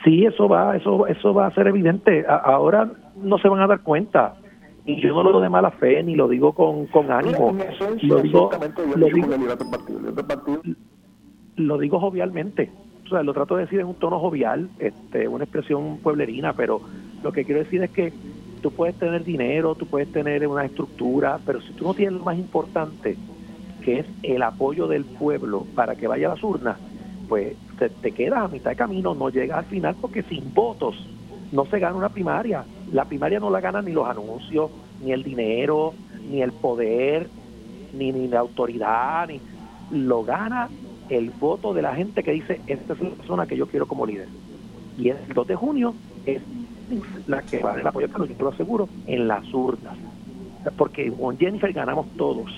Sí, eso va, eso, eso va a ser evidente. ahora no se van a dar cuenta. Y yo no lo digo de mala fe, ni lo digo con, con ánimo. Lo digo, lo digo, lo digo jovialmente. O sea, lo trato de decir en un tono jovial, este, una expresión pueblerina, pero lo que quiero decir es que tú puedes tener dinero, tú puedes tener una estructura, pero si tú no tienes lo más importante, que es el apoyo del pueblo para que vaya a las urnas, pues te, quedas a mitad de camino, no llegas al final porque sin votos no se gana una primaria. La primaria no la ganan ni los anuncios, ni el dinero, ni el poder, ni, ni la autoridad, ni lo gana el voto de la gente que dice, esta es la persona que yo quiero como líder. Y el 2 de junio es la que va el apoyo, pero yo te lo aseguro, en las urnas. Porque con Jennifer ganamos todos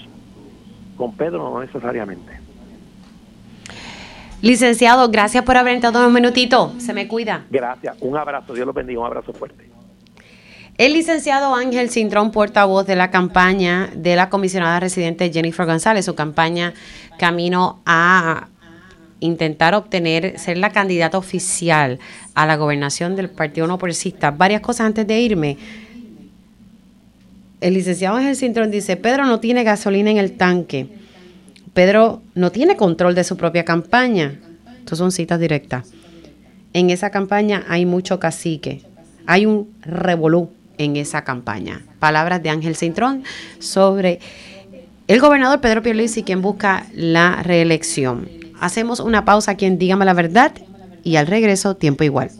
con Pedro no necesariamente. Licenciado, gracias por haber entrado un minutito. Se me cuida. Gracias. Un abrazo. Dios los bendiga. Un abrazo fuerte. El licenciado Ángel Cintrón, portavoz de la campaña de la comisionada residente Jennifer González, su campaña camino a intentar obtener, ser la candidata oficial a la gobernación del Partido No Progresista. Varias cosas antes de irme el licenciado Ángel Cintrón dice, Pedro no tiene gasolina en el tanque. Pedro no tiene control de su propia campaña. Estas son citas directas. En esa campaña hay mucho cacique. Hay un revolú en esa campaña. Palabras de Ángel Cintrón sobre el gobernador Pedro Pierluisi quien busca la reelección. Hacemos una pausa aquí en Dígame la Verdad y al regreso tiempo igual.